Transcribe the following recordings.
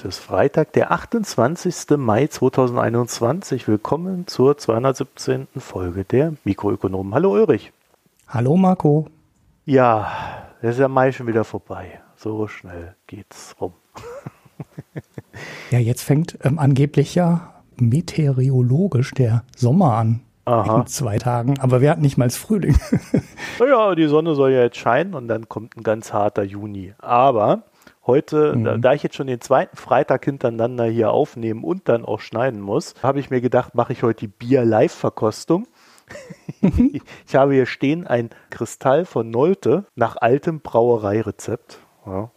Heute ist Freitag, der 28. Mai 2021. Willkommen zur 217. Folge der Mikroökonomen. Hallo Ulrich. Hallo Marco. Ja, der ist ja Mai schon wieder vorbei. So schnell geht's rum. ja, jetzt fängt ähm, angeblich ja meteorologisch der Sommer an. Aha. In zwei Tagen, aber wir hatten nicht mal das Frühling. naja, die Sonne soll ja jetzt scheinen und dann kommt ein ganz harter Juni. Aber heute, mhm. da, da, ich jetzt schon den zweiten Freitag hintereinander hier aufnehmen und dann auch schneiden muss, habe ich mir gedacht, mache ich heute die Bier-Live-Verkostung. ich habe hier stehen ein Kristall von Nolte nach altem Brauereirezept. Ja.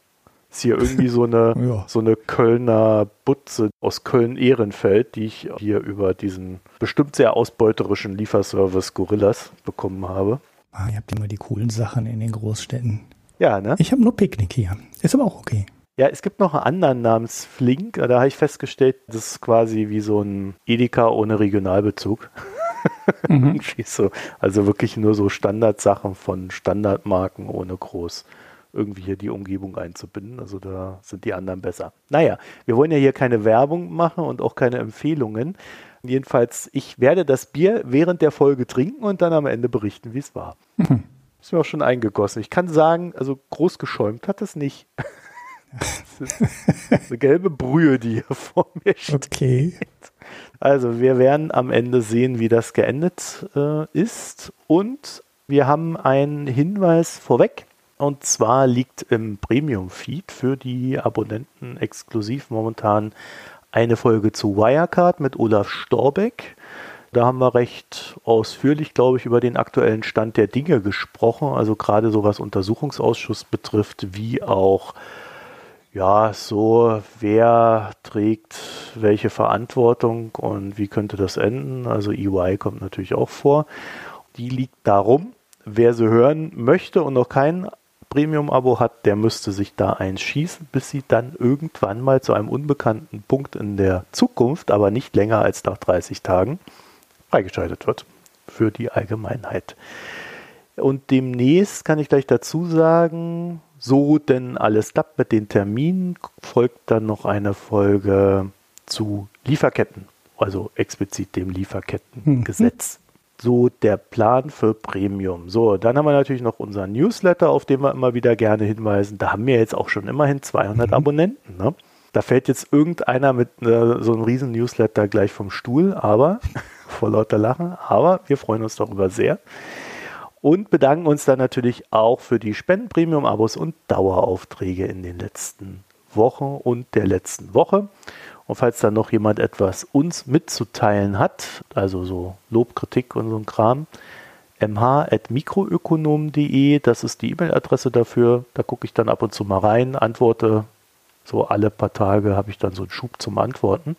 Ist hier irgendwie so eine, ja. so eine Kölner Butze aus Köln-Ehrenfeld, die ich hier über diesen bestimmt sehr ausbeuterischen Lieferservice Gorillas bekommen habe. Ah, ihr habt immer die coolen Sachen in den Großstädten. Ja, ne? Ich habe nur Picknick hier. Ist aber auch okay. Ja, es gibt noch einen anderen namens Flink. Da habe ich festgestellt, das ist quasi wie so ein Edeka ohne Regionalbezug. Mhm. so, also wirklich nur so Standardsachen von Standardmarken ohne groß irgendwie hier die Umgebung einzubinden. Also da sind die anderen besser. Naja, wir wollen ja hier keine Werbung machen und auch keine Empfehlungen. Jedenfalls, ich werde das Bier während der Folge trinken und dann am Ende berichten, wie es war. Mhm. Ist mir auch schon eingegossen. Ich kann sagen, also groß geschäumt hat es nicht. das ist eine gelbe Brühe, die hier vor mir steht. Okay. Also wir werden am Ende sehen, wie das geendet äh, ist. Und wir haben einen Hinweis vorweg. Und zwar liegt im Premium-Feed für die Abonnenten exklusiv momentan eine Folge zu Wirecard mit Olaf Storbeck. Da haben wir recht ausführlich, glaube ich, über den aktuellen Stand der Dinge gesprochen. Also gerade so was Untersuchungsausschuss betrifft, wie auch ja, so, wer trägt welche Verantwortung und wie könnte das enden? Also EY kommt natürlich auch vor. Die liegt darum, wer sie hören möchte und noch kein Premium-Abo hat, der müsste sich da einschießen, bis sie dann irgendwann mal zu einem unbekannten Punkt in der Zukunft, aber nicht länger als nach 30 Tagen, freigeschaltet wird für die Allgemeinheit. Und demnächst kann ich gleich dazu sagen, so denn alles klappt mit den Terminen, folgt dann noch eine Folge zu Lieferketten, also explizit dem Lieferkettengesetz. Mhm. So der Plan für Premium. So, dann haben wir natürlich noch unseren Newsletter, auf den wir immer wieder gerne hinweisen. Da haben wir jetzt auch schon immerhin 200 mhm. Abonnenten. Ne? Da fällt jetzt irgendeiner mit äh, so einem riesen Newsletter gleich vom Stuhl, aber vor lauter Lachen. Aber wir freuen uns darüber sehr und bedanken uns dann natürlich auch für die Spenden, Premium-Abos und Daueraufträge in den letzten Wochen und der letzten Woche. Und falls da noch jemand etwas uns mitzuteilen hat, also so Lob, Kritik und so ein Kram, mh.mikroökonom.de, das ist die E-Mail-Adresse dafür. Da gucke ich dann ab und zu mal rein, antworte. So alle paar Tage habe ich dann so einen Schub zum Antworten.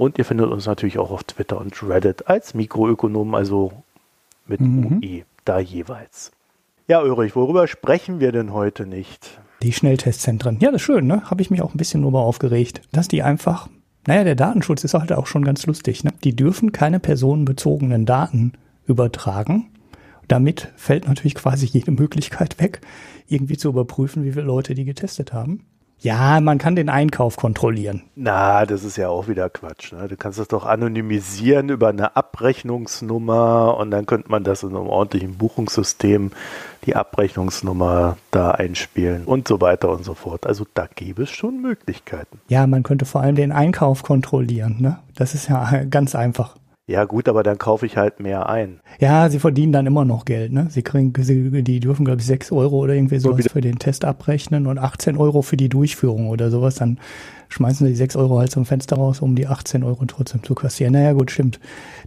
Und ihr findet uns natürlich auch auf Twitter und Reddit als Mikroökonom, also mit mhm. UE da jeweils. Ja, Ulrich, worüber sprechen wir denn heute nicht? Die Schnelltestzentren. Ja, das ist schön, ne? Habe ich mich auch ein bisschen drüber aufgeregt, dass die einfach, naja, der Datenschutz ist halt auch schon ganz lustig, ne? Die dürfen keine personenbezogenen Daten übertragen. Damit fällt natürlich quasi jede Möglichkeit weg, irgendwie zu überprüfen, wie viele Leute die getestet haben. Ja, man kann den Einkauf kontrollieren. Na, das ist ja auch wieder Quatsch. Ne? Du kannst das doch anonymisieren über eine Abrechnungsnummer und dann könnte man das in einem ordentlichen Buchungssystem die Abrechnungsnummer da einspielen und so weiter und so fort. Also da gäbe es schon Möglichkeiten. Ja, man könnte vor allem den Einkauf kontrollieren. Ne? Das ist ja ganz einfach. Ja, gut, aber dann kaufe ich halt mehr ein. Ja, sie verdienen dann immer noch Geld, ne? Sie kriegen, sie, die dürfen, glaube ich, 6 Euro oder irgendwie sowas für den Test abrechnen und 18 Euro für die Durchführung oder sowas. Dann schmeißen sie die 6 Euro halt zum Fenster raus, um die 18 Euro trotzdem zu kassieren. Naja, gut, stimmt.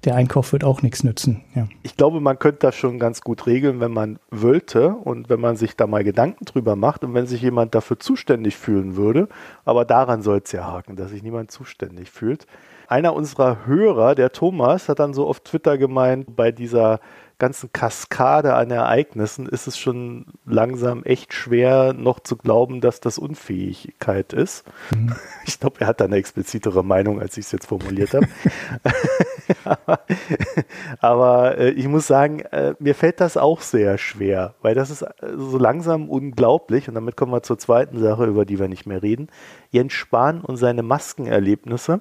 Der Einkauf wird auch nichts nützen. Ja. Ich glaube, man könnte das schon ganz gut regeln, wenn man wollte und wenn man sich da mal Gedanken drüber macht und wenn sich jemand dafür zuständig fühlen würde. Aber daran soll es ja haken, dass sich niemand zuständig fühlt einer unserer Hörer, der Thomas, hat dann so auf Twitter gemeint, bei dieser ganzen Kaskade an Ereignissen ist es schon langsam echt schwer, noch zu glauben, dass das Unfähigkeit ist. Mhm. Ich glaube, er hat da eine explizitere Meinung, als ich es jetzt formuliert habe. aber, aber äh, ich muss sagen, äh, mir fällt das auch sehr schwer, weil das ist äh, so langsam unglaublich. Und damit kommen wir zur zweiten Sache, über die wir nicht mehr reden. Jens Spahn und seine Maskenerlebnisse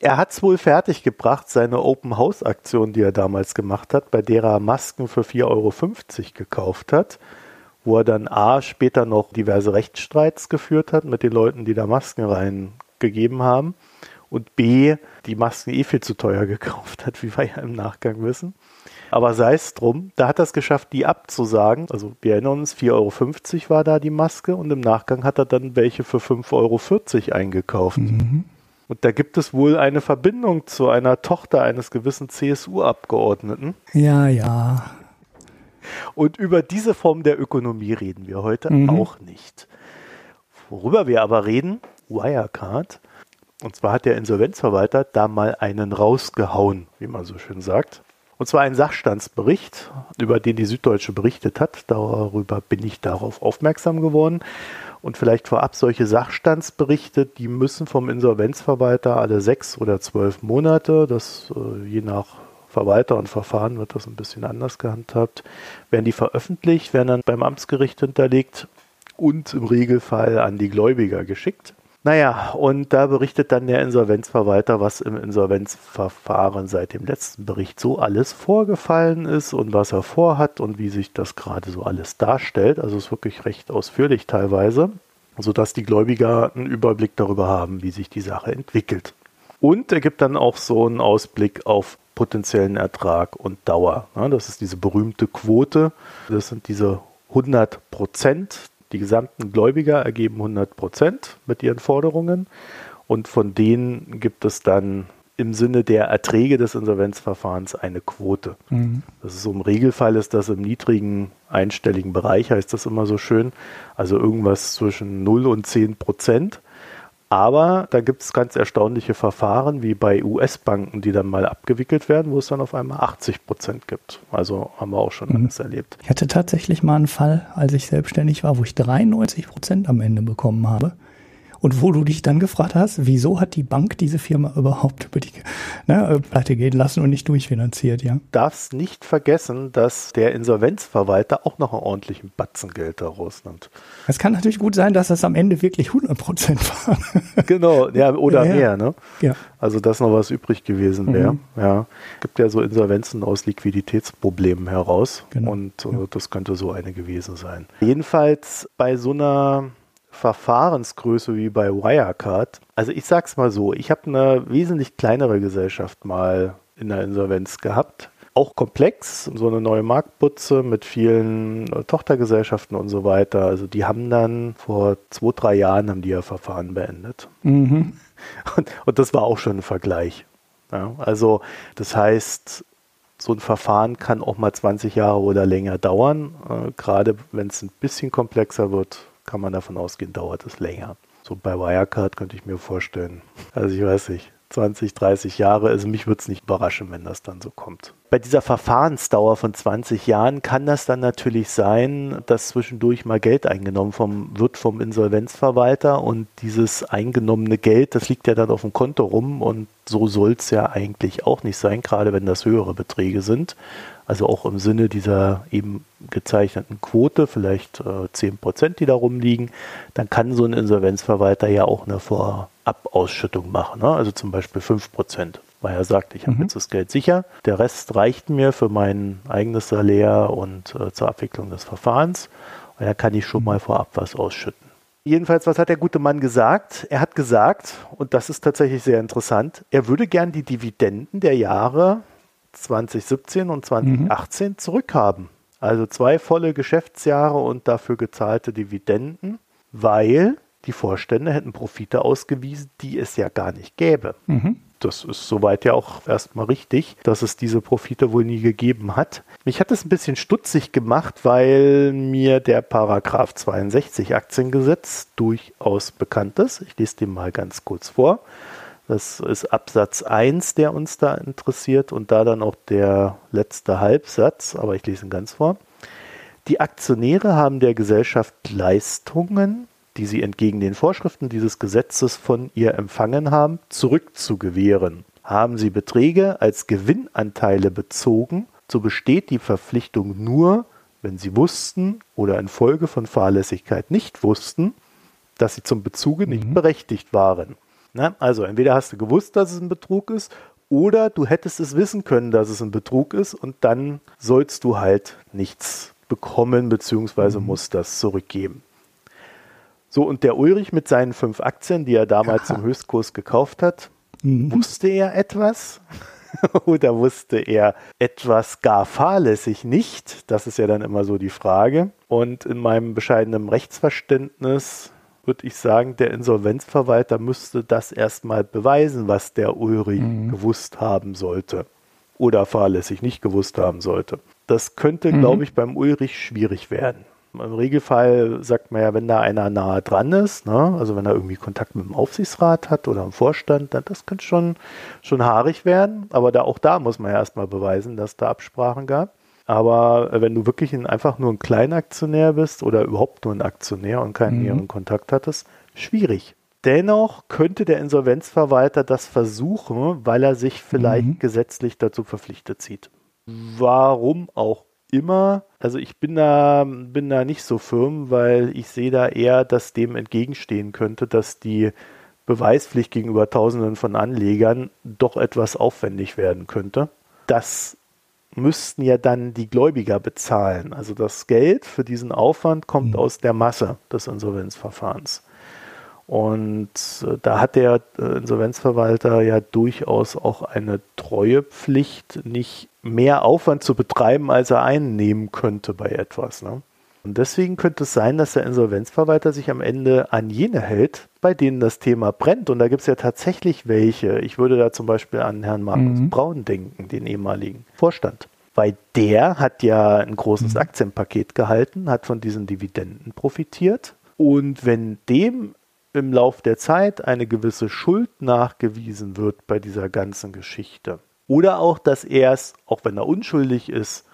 er hat es wohl fertiggebracht, seine Open House Aktion, die er damals gemacht hat, bei der er Masken für 4,50 Euro gekauft hat, wo er dann A später noch diverse Rechtsstreits geführt hat mit den Leuten, die da Masken reingegeben haben und B die Masken eh viel zu teuer gekauft hat, wie wir ja im Nachgang wissen. Aber sei es drum, da hat er es geschafft, die abzusagen. Also wir erinnern uns, 4,50 Euro war da die Maske und im Nachgang hat er dann welche für 5,40 Euro eingekauft. Mhm. Und da gibt es wohl eine Verbindung zu einer Tochter eines gewissen CSU-Abgeordneten. Ja, ja. Und über diese Form der Ökonomie reden wir heute mhm. auch nicht. Worüber wir aber reden, Wirecard. Und zwar hat der Insolvenzverwalter da mal einen rausgehauen, wie man so schön sagt. Und zwar einen Sachstandsbericht, über den die Süddeutsche berichtet hat. Darüber bin ich darauf aufmerksam geworden. Und vielleicht vorab solche Sachstandsberichte, die müssen vom Insolvenzverwalter alle sechs oder zwölf Monate, das äh, je nach Verwalter und Verfahren wird das ein bisschen anders gehandhabt, werden die veröffentlicht, werden dann beim Amtsgericht hinterlegt und im Regelfall an die Gläubiger geschickt. Naja, und da berichtet dann der Insolvenzverwalter, was im Insolvenzverfahren seit dem letzten Bericht so alles vorgefallen ist und was er vorhat und wie sich das gerade so alles darstellt. Also es ist wirklich recht ausführlich teilweise, sodass die Gläubiger einen Überblick darüber haben, wie sich die Sache entwickelt. Und er gibt dann auch so einen Ausblick auf potenziellen Ertrag und Dauer. Das ist diese berühmte Quote. Das sind diese 100 Prozent die gesamten Gläubiger ergeben 100 Prozent mit ihren Forderungen und von denen gibt es dann im Sinne der Erträge des Insolvenzverfahrens eine Quote. Mhm. Das ist so im Regelfall ist das im niedrigen einstelligen Bereich, heißt das immer so schön. Also irgendwas zwischen 0 und 10 Prozent. Aber da gibt es ganz erstaunliche Verfahren, wie bei US-Banken, die dann mal abgewickelt werden, wo es dann auf einmal 80 Prozent gibt. Also haben wir auch schon mhm. alles erlebt. Ich hatte tatsächlich mal einen Fall, als ich selbstständig war, wo ich 93 Prozent am Ende bekommen habe und wo du dich dann gefragt hast, wieso hat die Bank diese Firma überhaupt über die ne, äh, Pleite gehen lassen und nicht durchfinanziert, ja? Darfst nicht vergessen, dass der Insolvenzverwalter auch noch einen ordentlichen Batzen Geld daraus nimmt. Es kann natürlich gut sein, dass das am Ende wirklich 100 Prozent war. genau, ja, oder ja, mehr, ne? Ja. Also, dass noch was übrig gewesen wäre, mhm. ja. Gibt ja so Insolvenzen aus Liquiditätsproblemen heraus genau. und äh, ja. das könnte so eine gewesen sein. Jedenfalls bei so einer Verfahrensgröße wie bei Wirecard. Also ich sag's mal so, ich habe eine wesentlich kleinere Gesellschaft mal in der Insolvenz gehabt. Auch komplex, so eine neue Marktbutze mit vielen äh, Tochtergesellschaften und so weiter. Also die haben dann vor zwei, drei Jahren haben die ja Verfahren beendet. Mhm. Und, und, das war auch schon ein Vergleich. Ja, also das heißt, so ein Verfahren kann auch mal 20 Jahre oder länger dauern. Äh, gerade wenn es ein bisschen komplexer wird, kann man davon ausgehen, dauert es länger. So bei Wirecard könnte ich mir vorstellen. Also ich weiß nicht, 20, 30 Jahre. Also mich würde es nicht überraschen, wenn das dann so kommt. Bei dieser Verfahrensdauer von 20 Jahren kann das dann natürlich sein, dass zwischendurch mal Geld eingenommen vom, wird vom Insolvenzverwalter und dieses eingenommene Geld, das liegt ja dann auf dem Konto rum und so soll es ja eigentlich auch nicht sein, gerade wenn das höhere Beträge sind also auch im Sinne dieser eben gezeichneten Quote, vielleicht äh, 10 Prozent, die da rumliegen, dann kann so ein Insolvenzverwalter ja auch eine Vorabausschüttung machen. Ne? Also zum Beispiel 5 Prozent, weil er sagt, ich habe mhm. jetzt das Geld sicher, der Rest reicht mir für mein eigenes Salär und äh, zur Abwicklung des Verfahrens. Und dann kann ich schon mal vorab was ausschütten. Jedenfalls, was hat der gute Mann gesagt? Er hat gesagt, und das ist tatsächlich sehr interessant, er würde gern die Dividenden der Jahre 2017 und 2018 mhm. zurückhaben. Also zwei volle Geschäftsjahre und dafür gezahlte Dividenden, weil die Vorstände hätten Profite ausgewiesen, die es ja gar nicht gäbe. Mhm. Das ist soweit ja auch erstmal richtig, dass es diese Profite wohl nie gegeben hat. Mich hat es ein bisschen stutzig gemacht, weil mir der Paragraph 62 Aktiengesetz durchaus bekannt ist. Ich lese den mal ganz kurz vor. Das ist Absatz 1, der uns da interessiert und da dann auch der letzte Halbsatz, aber ich lese ihn ganz vor. Die Aktionäre haben der Gesellschaft Leistungen, die sie entgegen den Vorschriften dieses Gesetzes von ihr empfangen haben, zurückzugewähren. Haben sie Beträge als Gewinnanteile bezogen, so besteht die Verpflichtung nur, wenn sie wussten oder infolge von Fahrlässigkeit nicht wussten, dass sie zum Bezuge nicht mhm. berechtigt waren. Na, also entweder hast du gewusst, dass es ein Betrug ist, oder du hättest es wissen können, dass es ein Betrug ist, und dann sollst du halt nichts bekommen, beziehungsweise mhm. musst das zurückgeben. So, und der Ulrich mit seinen fünf Aktien, die er damals ja. zum Höchstkurs gekauft hat, mhm. wusste er etwas? Oder wusste er etwas gar fahrlässig nicht? Das ist ja dann immer so die Frage. Und in meinem bescheidenen Rechtsverständnis würde ich sagen, der Insolvenzverwalter müsste das erstmal beweisen, was der Ulrich mhm. gewusst haben sollte oder fahrlässig nicht gewusst haben sollte. Das könnte, mhm. glaube ich, beim Ulrich schwierig werden. Im Regelfall sagt man ja, wenn da einer nahe dran ist, ne, also wenn er irgendwie Kontakt mit dem Aufsichtsrat hat oder im Vorstand, dann das könnte schon, schon haarig werden. Aber da, auch da muss man ja erstmal beweisen, dass da Absprachen gab. Aber wenn du wirklich ein, einfach nur ein Kleinaktionär bist oder überhaupt nur ein Aktionär und keinen mhm. näheren Kontakt hattest, schwierig. Dennoch könnte der Insolvenzverwalter das versuchen, weil er sich vielleicht mhm. gesetzlich dazu verpflichtet sieht. Warum auch immer. Also ich bin da, bin da nicht so firm, weil ich sehe da eher, dass dem entgegenstehen könnte, dass die Beweispflicht gegenüber Tausenden von Anlegern doch etwas aufwendig werden könnte. Das müssten ja dann die Gläubiger bezahlen. Also das Geld für diesen Aufwand kommt mhm. aus der Masse des Insolvenzverfahrens. Und äh, da hat der äh, Insolvenzverwalter ja durchaus auch eine Treuepflicht, nicht mehr Aufwand zu betreiben, als er einnehmen könnte bei etwas. Ne? Und deswegen könnte es sein, dass der Insolvenzverwalter sich am Ende an jene hält, bei denen das Thema brennt. Und da gibt es ja tatsächlich welche. Ich würde da zum Beispiel an Herrn Markus mhm. Braun denken, den ehemaligen Vorstand. Weil der hat ja ein großes mhm. Aktienpaket gehalten, hat von diesen Dividenden profitiert. Und wenn dem im Lauf der Zeit eine gewisse Schuld nachgewiesen wird bei dieser ganzen Geschichte, oder auch, dass er es, auch wenn er unschuldig ist,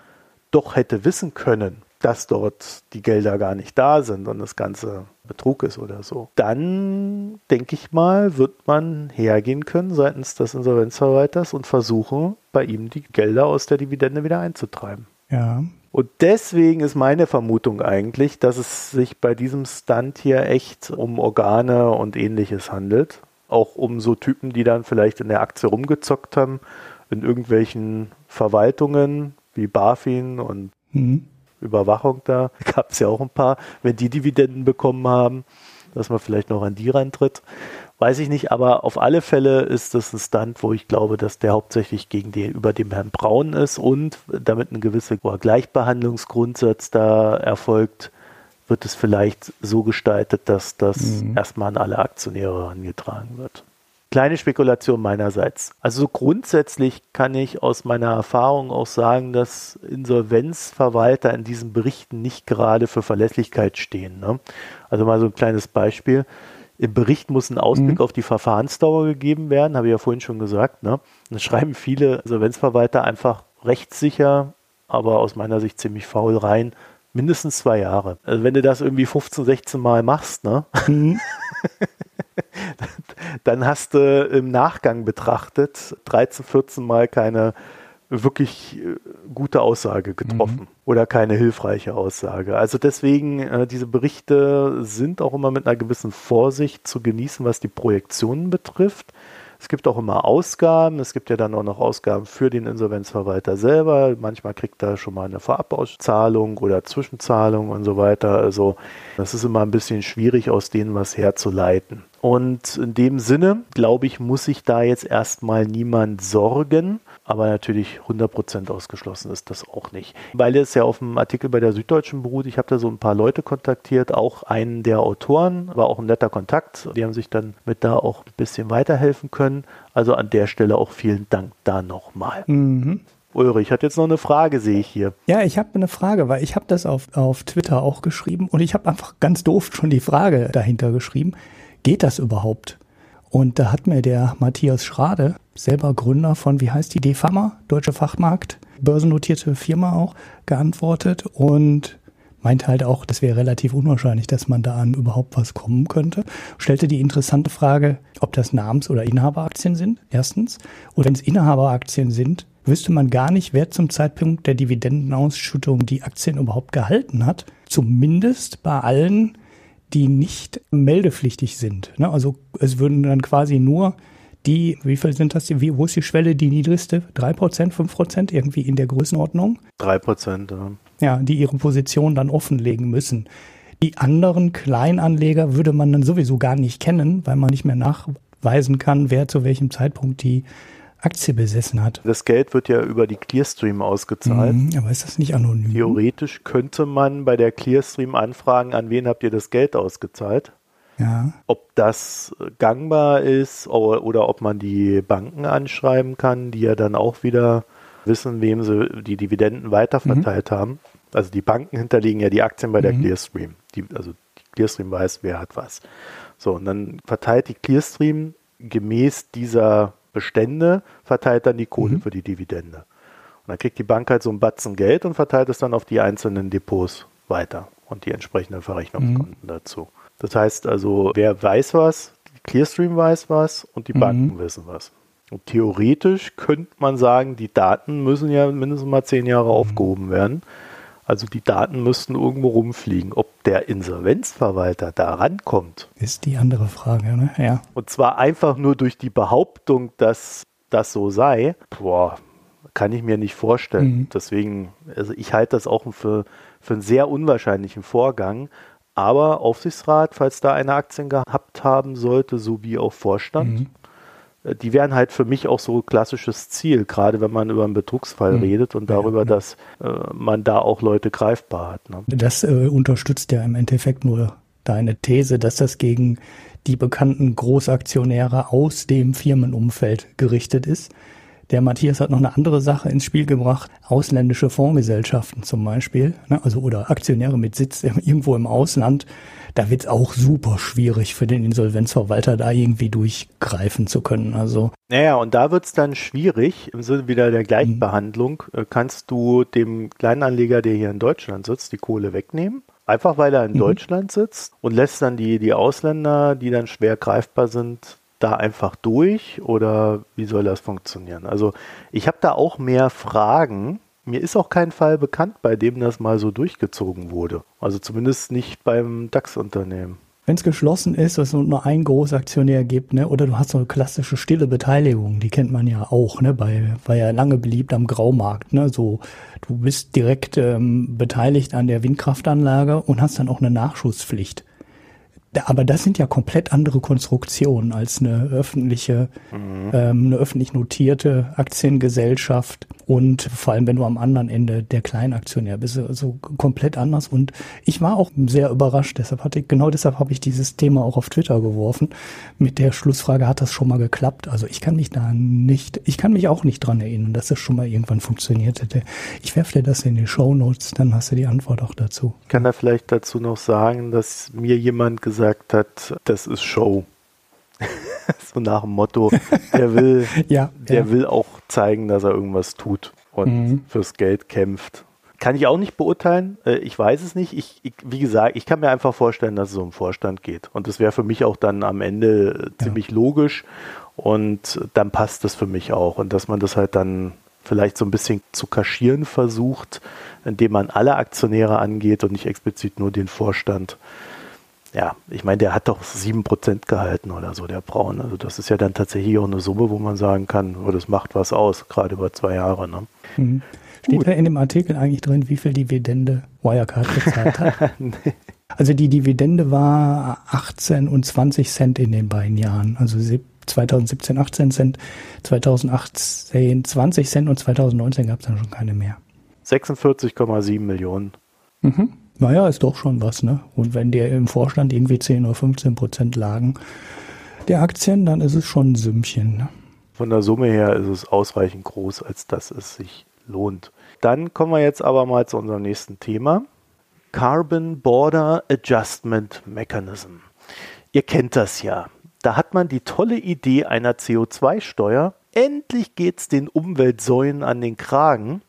doch hätte wissen können, dass dort die Gelder gar nicht da sind und das Ganze Betrug ist oder so, dann denke ich mal, wird man hergehen können seitens des Insolvenzverwalters und versuchen, bei ihm die Gelder aus der Dividende wieder einzutreiben. Ja. Und deswegen ist meine Vermutung eigentlich, dass es sich bei diesem Stunt hier echt um Organe und ähnliches handelt. Auch um so Typen, die dann vielleicht in der Aktie rumgezockt haben, in irgendwelchen Verwaltungen wie BaFin und mhm. Überwachung da, gab es ja auch ein paar, wenn die Dividenden bekommen haben, dass man vielleicht noch an die rantritt. Weiß ich nicht, aber auf alle Fälle ist das ein Stunt, wo ich glaube, dass der hauptsächlich gegen den, über dem Herrn Braun ist und damit ein gewisser Gleichbehandlungsgrundsatz da erfolgt, wird es vielleicht so gestaltet, dass das mhm. erstmal an alle Aktionäre herangetragen wird kleine Spekulation meinerseits. Also grundsätzlich kann ich aus meiner Erfahrung auch sagen, dass Insolvenzverwalter in diesen Berichten nicht gerade für Verlässlichkeit stehen. Ne? Also mal so ein kleines Beispiel. Im Bericht muss ein Ausblick mhm. auf die Verfahrensdauer gegeben werden, habe ich ja vorhin schon gesagt. Ne? Dann schreiben viele Insolvenzverwalter einfach rechtssicher, aber aus meiner Sicht ziemlich faul rein, mindestens zwei Jahre. Also wenn du das irgendwie 15, 16 Mal machst, ne? Mhm. dann hast du im Nachgang betrachtet 13, 14 Mal keine wirklich äh, gute Aussage getroffen mhm. oder keine hilfreiche Aussage. Also deswegen, äh, diese Berichte sind auch immer mit einer gewissen Vorsicht zu genießen, was die Projektionen betrifft. Es gibt auch immer Ausgaben. Es gibt ja dann auch noch Ausgaben für den Insolvenzverwalter selber. Manchmal kriegt er schon mal eine Vorabauszahlung oder Zwischenzahlung und so weiter. Also das ist immer ein bisschen schwierig, aus denen was herzuleiten. Und in dem Sinne, glaube ich, muss sich da jetzt erstmal niemand sorgen. Aber natürlich 100% ausgeschlossen ist das auch nicht. Weil es ja auf dem Artikel bei der Süddeutschen beruht, ich habe da so ein paar Leute kontaktiert, auch einen der Autoren, war auch ein netter Kontakt. Die haben sich dann mit da auch ein bisschen weiterhelfen können. Also an der Stelle auch vielen Dank da nochmal. Mhm. Ulrich hat jetzt noch eine Frage, sehe ich hier. Ja, ich habe eine Frage, weil ich habe das auf, auf Twitter auch geschrieben und ich habe einfach ganz doof schon die Frage dahinter geschrieben. Geht das überhaupt? Und da hat mir der Matthias Schrade, selber Gründer von, wie heißt die, DFAMA, Deutsche Fachmarkt, börsennotierte Firma auch, geantwortet und meinte halt auch, das wäre relativ unwahrscheinlich, dass man da an überhaupt was kommen könnte. Stellte die interessante Frage, ob das Namens- oder Inhaberaktien sind, erstens. Und wenn es Inhaberaktien sind, wüsste man gar nicht, wer zum Zeitpunkt der Dividendenausschüttung die Aktien überhaupt gehalten hat. Zumindest bei allen, die nicht meldepflichtig sind. Ne? Also es würden dann quasi nur die, wie viel sind das? Wie, wo ist die Schwelle, die niedrigste? 3%, 5% irgendwie in der Größenordnung? 3%, ja. Ja, die ihre Position dann offenlegen müssen. Die anderen Kleinanleger würde man dann sowieso gar nicht kennen, weil man nicht mehr nachweisen kann, wer zu welchem Zeitpunkt die Aktie besessen hat. Das Geld wird ja über die Clearstream ausgezahlt. Mhm, aber ist das nicht anonym? Theoretisch könnte man bei der Clearstream anfragen, an wen habt ihr das Geld ausgezahlt? Ja. Ob das gangbar ist oder, oder ob man die Banken anschreiben kann, die ja dann auch wieder wissen, wem sie die Dividenden weiterverteilt mhm. haben. Also die Banken hinterlegen ja die Aktien bei der mhm. Clearstream. Die, also die Clearstream weiß, wer hat was. So, und dann verteilt die Clearstream gemäß dieser Bestände, verteilt dann die Kohle mhm. für die Dividende. Und dann kriegt die Bank halt so einen Batzen Geld und verteilt es dann auf die einzelnen Depots weiter und die entsprechenden Verrechnungskonten mhm. dazu. Das heißt also, wer weiß was, Clearstream weiß was und die mhm. Banken wissen was. Und theoretisch könnte man sagen, die Daten müssen ja mindestens mal zehn Jahre mhm. aufgehoben werden. Also die Daten müssten irgendwo rumfliegen. Ob der Insolvenzverwalter da rankommt. Ist die andere Frage, ne? Ja. Und zwar einfach nur durch die Behauptung, dass das so sei. Boah, kann ich mir nicht vorstellen. Mhm. Deswegen, also ich halte das auch für, für einen sehr unwahrscheinlichen Vorgang. Aber Aufsichtsrat, falls da eine Aktien gehabt haben sollte, sowie auch Vorstand, mhm. Äh, die wären halt für mich auch so klassisches Ziel, gerade wenn man über einen Betrugsfall mhm. redet und darüber, ja, dass äh, man da auch Leute greifbar hat. Ne? Das äh, unterstützt ja im Endeffekt nur deine These, dass das gegen die bekannten Großaktionäre aus dem Firmenumfeld gerichtet ist. Der Matthias hat noch eine andere Sache ins Spiel gebracht. Ausländische Fondsgesellschaften zum Beispiel, ne, also oder Aktionäre mit Sitz irgendwo im Ausland. Da wird es auch super schwierig für den Insolvenzverwalter, da irgendwie durchgreifen zu können. Also naja, und da wird es dann schwierig, im Sinne wieder der Gleichbehandlung. Mhm. Kannst du dem Kleinanleger, der hier in Deutschland sitzt, die Kohle wegnehmen? Einfach weil er in mhm. Deutschland sitzt und lässt dann die, die Ausländer, die dann schwer greifbar sind, da einfach durch oder wie soll das funktionieren? Also ich habe da auch mehr Fragen. Mir ist auch kein Fall bekannt, bei dem das mal so durchgezogen wurde. Also zumindest nicht beim DAX-Unternehmen. Wenn es geschlossen ist, dass es nur einen Großaktionär gibt, ne, oder du hast so eine klassische stille Beteiligung, die kennt man ja auch, ne, bei, war ja lange beliebt am Graumarkt, ne, so, du bist direkt ähm, beteiligt an der Windkraftanlage und hast dann auch eine Nachschusspflicht aber das sind ja komplett andere Konstruktionen als eine öffentliche, mhm. ähm, eine öffentlich notierte Aktiengesellschaft und vor allem, wenn du am anderen Ende der Kleinaktionär bist, also komplett anders. Und ich war auch sehr überrascht. Deshalb hatte ich, genau deshalb habe ich dieses Thema auch auf Twitter geworfen. Mit der Schlussfrage, hat das schon mal geklappt? Also ich kann mich da nicht, ich kann mich auch nicht dran erinnern, dass das schon mal irgendwann funktioniert hätte. Ich werfe dir das in die Show Notes, dann hast du die Antwort auch dazu. Ich kann da vielleicht dazu noch sagen, dass mir jemand gesagt hat, das ist Show. so nach dem Motto, der will, ja, der ja. will auch zeigen, dass er irgendwas tut und mhm. fürs Geld kämpft. Kann ich auch nicht beurteilen. Äh, ich weiß es nicht. Ich, ich, wie gesagt, ich kann mir einfach vorstellen, dass es um Vorstand geht. Und das wäre für mich auch dann am Ende ja. ziemlich logisch. Und dann passt das für mich auch. Und dass man das halt dann vielleicht so ein bisschen zu kaschieren versucht, indem man alle Aktionäre angeht und nicht explizit nur den Vorstand ja, ich meine, der hat doch 7% gehalten oder so, der Braun. Also das ist ja dann tatsächlich auch eine Summe, wo man sagen kann, oh, das macht was aus, gerade über zwei Jahre. Ne? Mhm. Steht Gut. da in dem Artikel eigentlich drin, wie viel Dividende Wirecard gezahlt hat? nee. Also die Dividende war 18 und 20 Cent in den beiden Jahren. Also 2017 18 Cent, 2018 20 Cent und 2019 gab es dann schon keine mehr. 46,7 Millionen. Mhm. Naja, ist doch schon was, ne? Und wenn der im Vorstand irgendwie 10 oder 15 Prozent lagen der Aktien, dann ist es schon ein Sümmchen. Ne? Von der Summe her ist es ausreichend groß, als dass es sich lohnt. Dann kommen wir jetzt aber mal zu unserem nächsten Thema. Carbon Border Adjustment Mechanism. Ihr kennt das ja da hat man die tolle Idee einer CO2-Steuer. Endlich geht es den Umweltsäulen an den Kragen.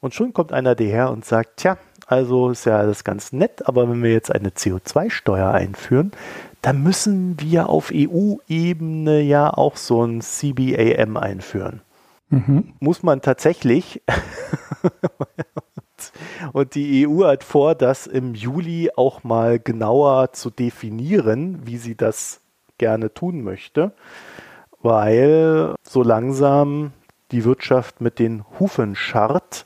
Und schon kommt einer daher und sagt, tja, also ist ja alles ganz nett, aber wenn wir jetzt eine CO2-Steuer einführen, dann müssen wir auf EU-Ebene ja auch so ein CBAM einführen. Mhm. Muss man tatsächlich. und die EU hat vor, das im Juli auch mal genauer zu definieren, wie sie das gerne tun möchte, weil so langsam die Wirtschaft mit den Hufen scharrt.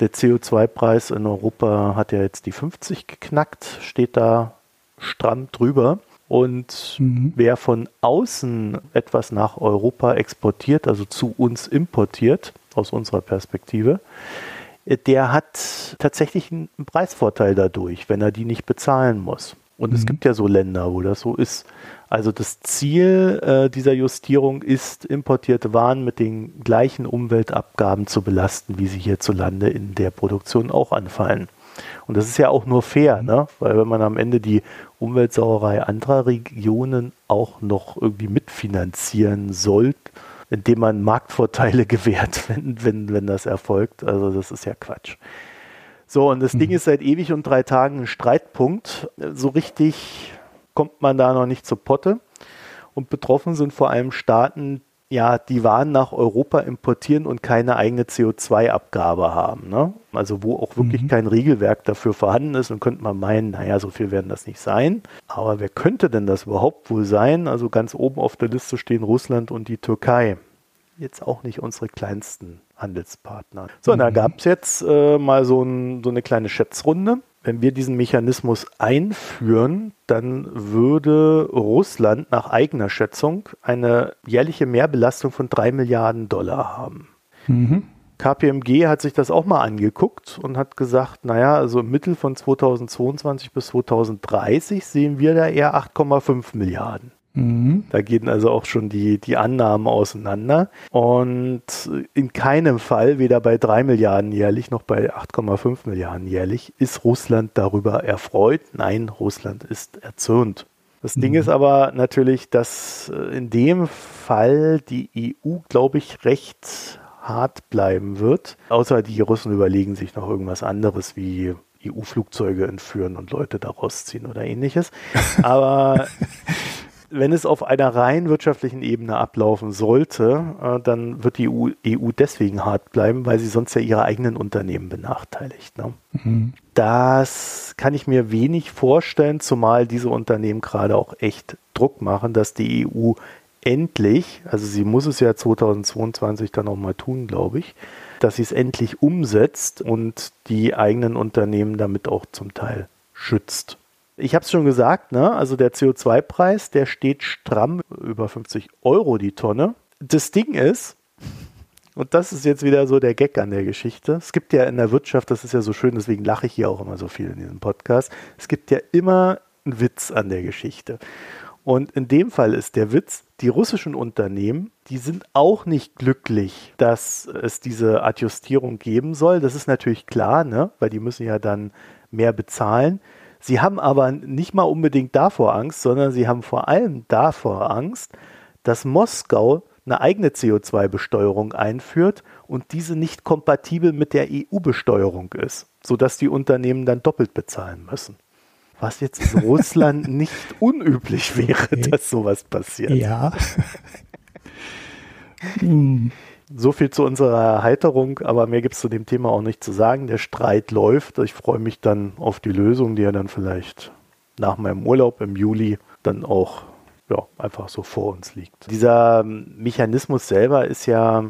Der CO2-Preis in Europa hat ja jetzt die 50 geknackt, steht da stramm drüber. Und mhm. wer von außen etwas nach Europa exportiert, also zu uns importiert, aus unserer Perspektive, der hat tatsächlich einen Preisvorteil dadurch, wenn er die nicht bezahlen muss. Und mhm. es gibt ja so Länder, wo das so ist. Also das Ziel äh, dieser Justierung ist, importierte Waren mit den gleichen Umweltabgaben zu belasten, wie sie hierzulande in der Produktion auch anfallen. Und das ist ja auch nur fair, ne? weil wenn man am Ende die Umweltsauerei anderer Regionen auch noch irgendwie mitfinanzieren soll, indem man Marktvorteile gewährt, wenn, wenn, wenn das erfolgt, also das ist ja Quatsch. So, und das mhm. Ding ist seit ewig und drei Tagen ein Streitpunkt. So richtig kommt man da noch nicht zur Potte. Und betroffen sind vor allem Staaten, ja, die Waren nach Europa importieren und keine eigene CO2-Abgabe haben. Ne? Also wo auch wirklich mhm. kein Regelwerk dafür vorhanden ist und könnte man meinen, naja, so viel werden das nicht sein. Aber wer könnte denn das überhaupt wohl sein? Also ganz oben auf der Liste stehen Russland und die Türkei. Jetzt auch nicht unsere kleinsten Handelspartner. So, mhm. da gab es jetzt äh, mal so, ein, so eine kleine Schätzrunde wenn wir diesen Mechanismus einführen, dann würde Russland nach eigener Schätzung eine jährliche Mehrbelastung von drei Milliarden Dollar haben. Mhm. KPMG hat sich das auch mal angeguckt und hat gesagt, naja, also im Mittel von 2022 bis 2030 sehen wir da eher 8,5 Milliarden. Mhm. Da gehen also auch schon die, die Annahmen auseinander. Und in keinem Fall, weder bei 3 Milliarden jährlich noch bei 8,5 Milliarden jährlich, ist Russland darüber erfreut. Nein, Russland ist erzürnt. Das mhm. Ding ist aber natürlich, dass äh, in dem Fall die EU, glaube ich, recht hart bleiben wird. Außer die Russen überlegen sich noch irgendwas anderes wie EU-Flugzeuge entführen und Leute da rausziehen oder ähnliches. Aber wenn es auf einer rein wirtschaftlichen Ebene ablaufen sollte, äh, dann wird die EU, EU, deswegen hart bleiben, weil sie sonst ja ihre eigenen Unternehmen benachteiligt. Ne? Mhm. Das kann ich mir wenig vorstellen, zumal diese Unternehmen gerade auch echt Druck machen, dass die EU endlich, also sie muss es ja 2022 dann auch mal tun, glaube ich, dass sie es endlich umsetzt und die eigenen Unternehmen damit auch zum Teil schützt ich habe es schon gesagt, ne? also der CO2-Preis, der steht stramm über 50 Euro die Tonne. Das Ding ist, und das ist jetzt wieder so der Gag an der Geschichte. Es gibt ja in der Wirtschaft, das ist ja so schön, deswegen lache ich hier auch immer so viel in diesem Podcast. Es gibt ja immer einen Witz an der Geschichte. Und in dem Fall ist der Witz, die russischen Unternehmen, die sind auch nicht glücklich, dass es diese Adjustierung geben soll. Das ist natürlich klar, ne? weil die müssen ja dann mehr bezahlen. Sie haben aber nicht mal unbedingt davor Angst, sondern sie haben vor allem davor Angst, dass Moskau eine eigene CO2-Besteuerung einführt und diese nicht kompatibel mit der EU-Besteuerung ist, sodass die Unternehmen dann doppelt bezahlen müssen. Was jetzt in Russland nicht unüblich wäre, dass sowas passiert. Ja. hm. So viel zu unserer Erheiterung, aber mehr gibt es zu dem Thema auch nicht zu sagen. Der Streit läuft. Ich freue mich dann auf die Lösung, die ja dann vielleicht nach meinem Urlaub im Juli dann auch ja, einfach so vor uns liegt. Dieser Mechanismus selber ist ja,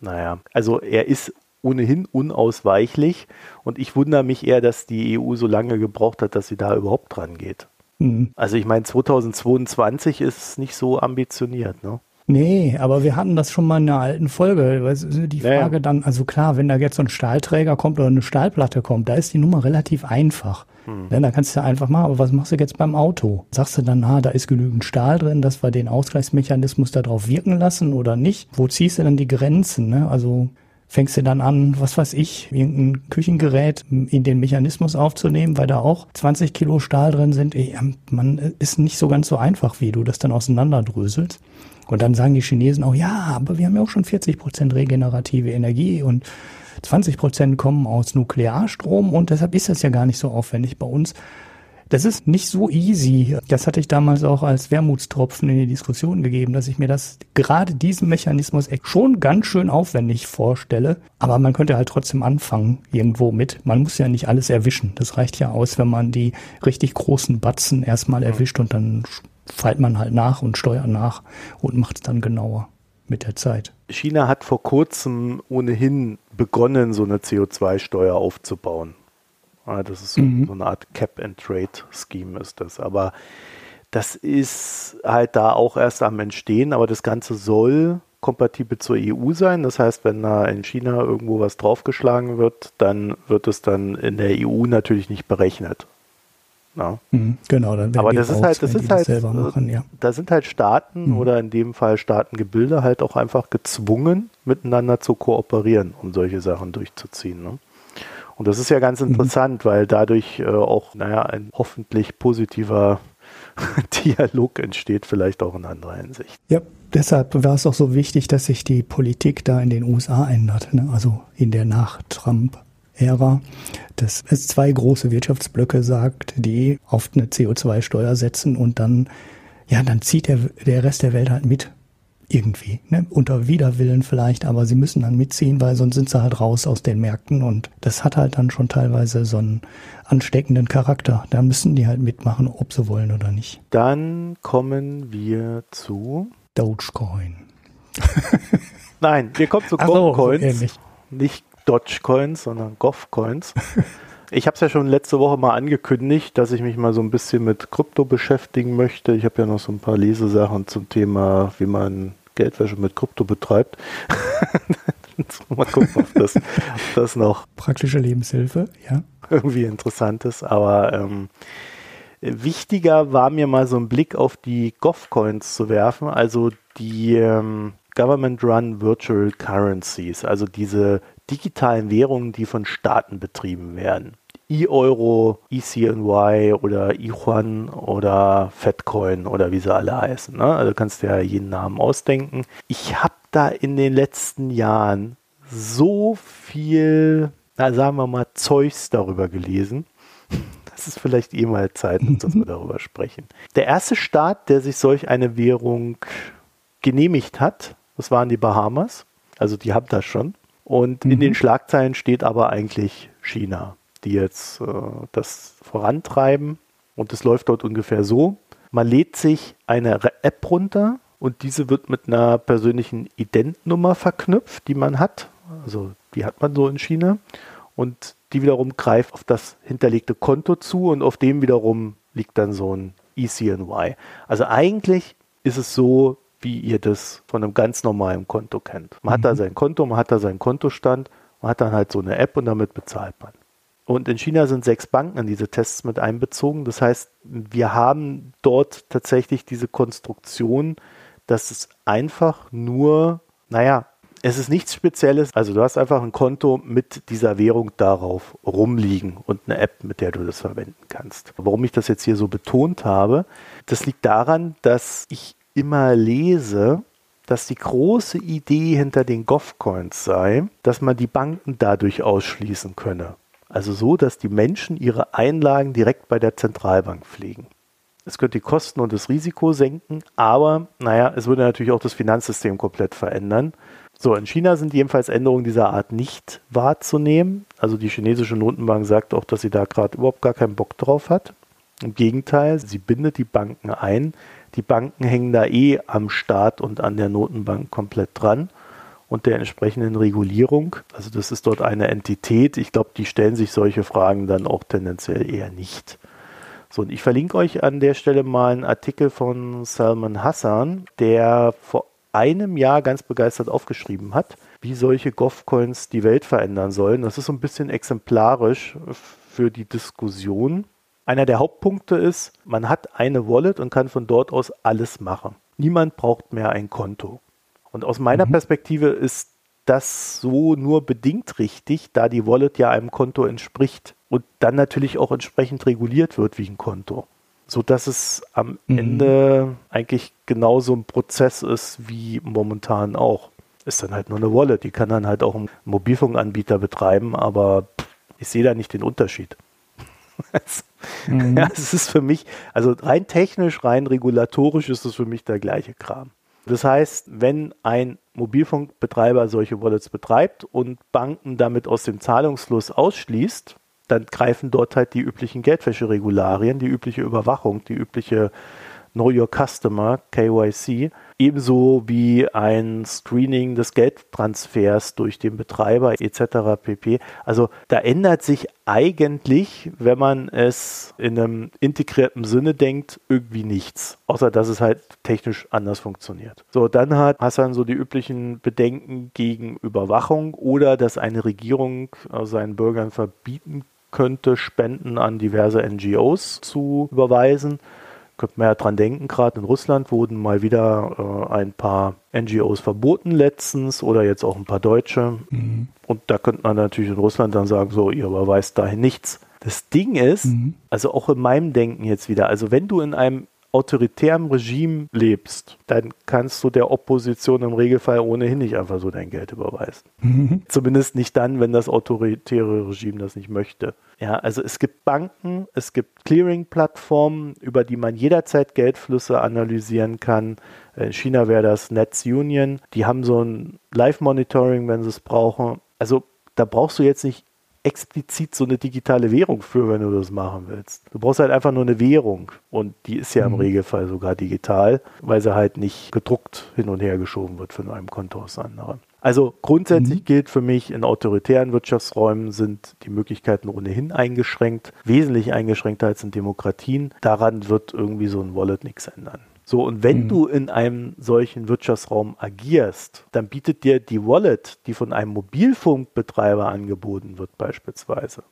naja, also er ist ohnehin unausweichlich und ich wundere mich eher, dass die EU so lange gebraucht hat, dass sie da überhaupt dran geht. Mhm. Also ich meine, 2022 ist nicht so ambitioniert, ne? Nee, aber wir hatten das schon mal in einer alten Folge. Die Frage naja. dann, also klar, wenn da jetzt so ein Stahlträger kommt oder eine Stahlplatte kommt, da ist die Nummer relativ einfach. Hm. Denn da kannst du ja einfach machen, aber was machst du jetzt beim Auto? Sagst du dann, ah, da ist genügend Stahl drin, dass wir den Ausgleichsmechanismus darauf wirken lassen oder nicht? Wo ziehst du dann die Grenzen? Ne? Also fängst du dann an, was weiß ich, irgendein Küchengerät in den Mechanismus aufzunehmen, weil da auch 20 Kilo Stahl drin sind. Man ist nicht so ganz so einfach, wie du das dann auseinanderdröselst. Und dann sagen die Chinesen auch, ja, aber wir haben ja auch schon 40 Prozent regenerative Energie und 20 Prozent kommen aus Nuklearstrom und deshalb ist das ja gar nicht so aufwendig bei uns. Das ist nicht so easy. Das hatte ich damals auch als Wermutstropfen in die Diskussion gegeben, dass ich mir das gerade diesen Mechanismus schon ganz schön aufwendig vorstelle. Aber man könnte halt trotzdem anfangen irgendwo mit. Man muss ja nicht alles erwischen. Das reicht ja aus, wenn man die richtig großen Batzen erstmal erwischt und dann feilt man halt nach und steuert nach und macht es dann genauer mit der Zeit. China hat vor kurzem ohnehin begonnen, so eine CO2-Steuer aufzubauen. Das ist so, mhm. so eine Art Cap-and-Trade-Scheme ist das. Aber das ist halt da auch erst am Entstehen, aber das Ganze soll kompatibel zur EU sein. Das heißt, wenn da in China irgendwo was draufgeschlagen wird, dann wird es dann in der EU natürlich nicht berechnet. Ja. Mhm, genau, dann aber das ist halt, das ist halt, das machen, ja. da sind halt Staaten mhm. oder in dem Fall Staatengebilde halt auch einfach gezwungen, miteinander zu kooperieren, um solche Sachen durchzuziehen. Ne? Und das ist ja ganz mhm. interessant, mhm. weil dadurch äh, auch, naja, ein hoffentlich positiver Dialog entsteht, vielleicht auch in anderer Hinsicht. Ja, deshalb war es auch so wichtig, dass sich die Politik da in den USA ändert, ne? also in der Nach-Trump-Ära, dass es zwei große Wirtschaftsblöcke sagt, die auf eine CO2-Steuer setzen und dann, ja, dann zieht der, der Rest der Welt halt mit irgendwie, ne? unter Widerwillen vielleicht, aber sie müssen dann mitziehen, weil sonst sind sie halt raus aus den Märkten und das hat halt dann schon teilweise so einen ansteckenden Charakter. Da müssen die halt mitmachen, ob sie wollen oder nicht. Dann kommen wir zu Dogecoin. Nein, wir kommen zu Goffcoins. So, nicht Dogecoins, sondern Goffcoins. Ich habe es ja schon letzte Woche mal angekündigt, dass ich mich mal so ein bisschen mit Krypto beschäftigen möchte. Ich habe ja noch so ein paar Lesesachen zum Thema, wie man Geldwäsche mit Krypto betreibt. Mal gucken, ob das, ob das noch praktische Lebenshilfe, ja. Irgendwie interessant ist. Aber ähm, wichtiger war mir mal so ein Blick auf die GovCoins zu werfen, also die ähm, Government Run Virtual Currencies, also diese digitalen Währungen, die von Staaten betrieben werden. E-Euro, ECNY oder E-Yuan oder Fatcoin oder wie sie alle heißen. Ne? Also kannst du ja jeden Namen ausdenken. Ich habe da in den letzten Jahren so viel, na, sagen wir mal, Zeugs darüber gelesen. Das ist vielleicht eh mal Zeit, dass wir darüber sprechen. Der erste Staat, der sich solch eine Währung genehmigt hat, das waren die Bahamas. Also die haben das schon. Und mhm. in den Schlagzeilen steht aber eigentlich China die jetzt äh, das vorantreiben. Und es läuft dort ungefähr so. Man lädt sich eine App runter und diese wird mit einer persönlichen Identnummer verknüpft, die man hat. Also die hat man so in China. Und die wiederum greift auf das hinterlegte Konto zu und auf dem wiederum liegt dann so ein ECNY. Also eigentlich ist es so, wie ihr das von einem ganz normalen Konto kennt. Man mhm. hat da mhm. sein Konto, man hat da seinen Kontostand, man hat dann halt so eine App und damit bezahlt man. Und in China sind sechs Banken in diese Tests mit einbezogen. Das heißt, wir haben dort tatsächlich diese Konstruktion, dass es einfach nur, naja, es ist nichts Spezielles. Also du hast einfach ein Konto mit dieser Währung darauf rumliegen und eine App, mit der du das verwenden kannst. Warum ich das jetzt hier so betont habe, das liegt daran, dass ich immer lese, dass die große Idee hinter den Govcoins sei, dass man die Banken dadurch ausschließen könne. Also so, dass die Menschen ihre Einlagen direkt bei der Zentralbank pflegen. Es könnte die Kosten und das Risiko senken, aber naja, es würde natürlich auch das Finanzsystem komplett verändern. So, in China sind jedenfalls Änderungen dieser Art nicht wahrzunehmen. Also die chinesische Notenbank sagt auch, dass sie da gerade überhaupt gar keinen Bock drauf hat. Im Gegenteil, sie bindet die Banken ein. Die Banken hängen da eh am Staat und an der Notenbank komplett dran und der entsprechenden Regulierung. Also das ist dort eine Entität. Ich glaube, die stellen sich solche Fragen dann auch tendenziell eher nicht. So, und ich verlinke euch an der Stelle mal einen Artikel von Salman Hassan, der vor einem Jahr ganz begeistert aufgeschrieben hat, wie solche Govcoins die Welt verändern sollen. Das ist so ein bisschen exemplarisch für die Diskussion. Einer der Hauptpunkte ist, man hat eine Wallet und kann von dort aus alles machen. Niemand braucht mehr ein Konto. Und aus meiner mhm. Perspektive ist das so nur bedingt richtig, da die Wallet ja einem Konto entspricht und dann natürlich auch entsprechend reguliert wird wie ein Konto. So dass es am mhm. Ende eigentlich genauso ein Prozess ist wie momentan auch. Ist dann halt nur eine Wallet, die kann dann halt auch ein Mobilfunkanbieter betreiben, aber ich sehe da nicht den Unterschied. Mhm. Ja, es ist für mich, also rein technisch, rein regulatorisch ist es für mich der gleiche Kram. Das heißt, wenn ein Mobilfunkbetreiber solche Wallets betreibt und Banken damit aus dem Zahlungsfluss ausschließt, dann greifen dort halt die üblichen Geldwäscheregularien, die übliche Überwachung, die übliche Know Your Customer, KYC, ebenso wie ein Screening des Geldtransfers durch den Betreiber etc. pp. Also da ändert sich eigentlich, wenn man es in einem integrierten Sinne denkt, irgendwie nichts, außer dass es halt technisch anders funktioniert. So, dann hat Hassan so die üblichen Bedenken gegen Überwachung oder dass eine Regierung seinen Bürgern verbieten könnte, Spenden an diverse NGOs zu überweisen. Könnte man ja dran denken, gerade in Russland wurden mal wieder äh, ein paar NGOs verboten letztens oder jetzt auch ein paar Deutsche. Mhm. Und da könnte man natürlich in Russland dann sagen, so, ihr überweist dahin nichts. Das Ding ist, mhm. also auch in meinem Denken jetzt wieder, also wenn du in einem autoritärem Regime lebst, dann kannst du der Opposition im Regelfall ohnehin nicht einfach so dein Geld überweisen. Mhm. Zumindest nicht dann, wenn das autoritäre Regime das nicht möchte. Ja, also es gibt Banken, es gibt Clearing-Plattformen, über die man jederzeit Geldflüsse analysieren kann. In China wäre das Nets Union. Die haben so ein Live-Monitoring, wenn sie es brauchen. Also da brauchst du jetzt nicht explizit so eine digitale Währung für, wenn du das machen willst. Du brauchst halt einfach nur eine Währung und die ist ja im mhm. Regelfall sogar digital, weil sie halt nicht gedruckt hin und her geschoben wird von einem Konto aufs andere. Also grundsätzlich mhm. gilt für mich, in autoritären Wirtschaftsräumen sind die Möglichkeiten ohnehin eingeschränkt, wesentlich eingeschränkter als in Demokratien. Daran wird irgendwie so ein Wallet nichts ändern. So, und wenn mhm. du in einem solchen Wirtschaftsraum agierst, dann bietet dir die Wallet, die von einem Mobilfunkbetreiber angeboten wird, beispielsweise,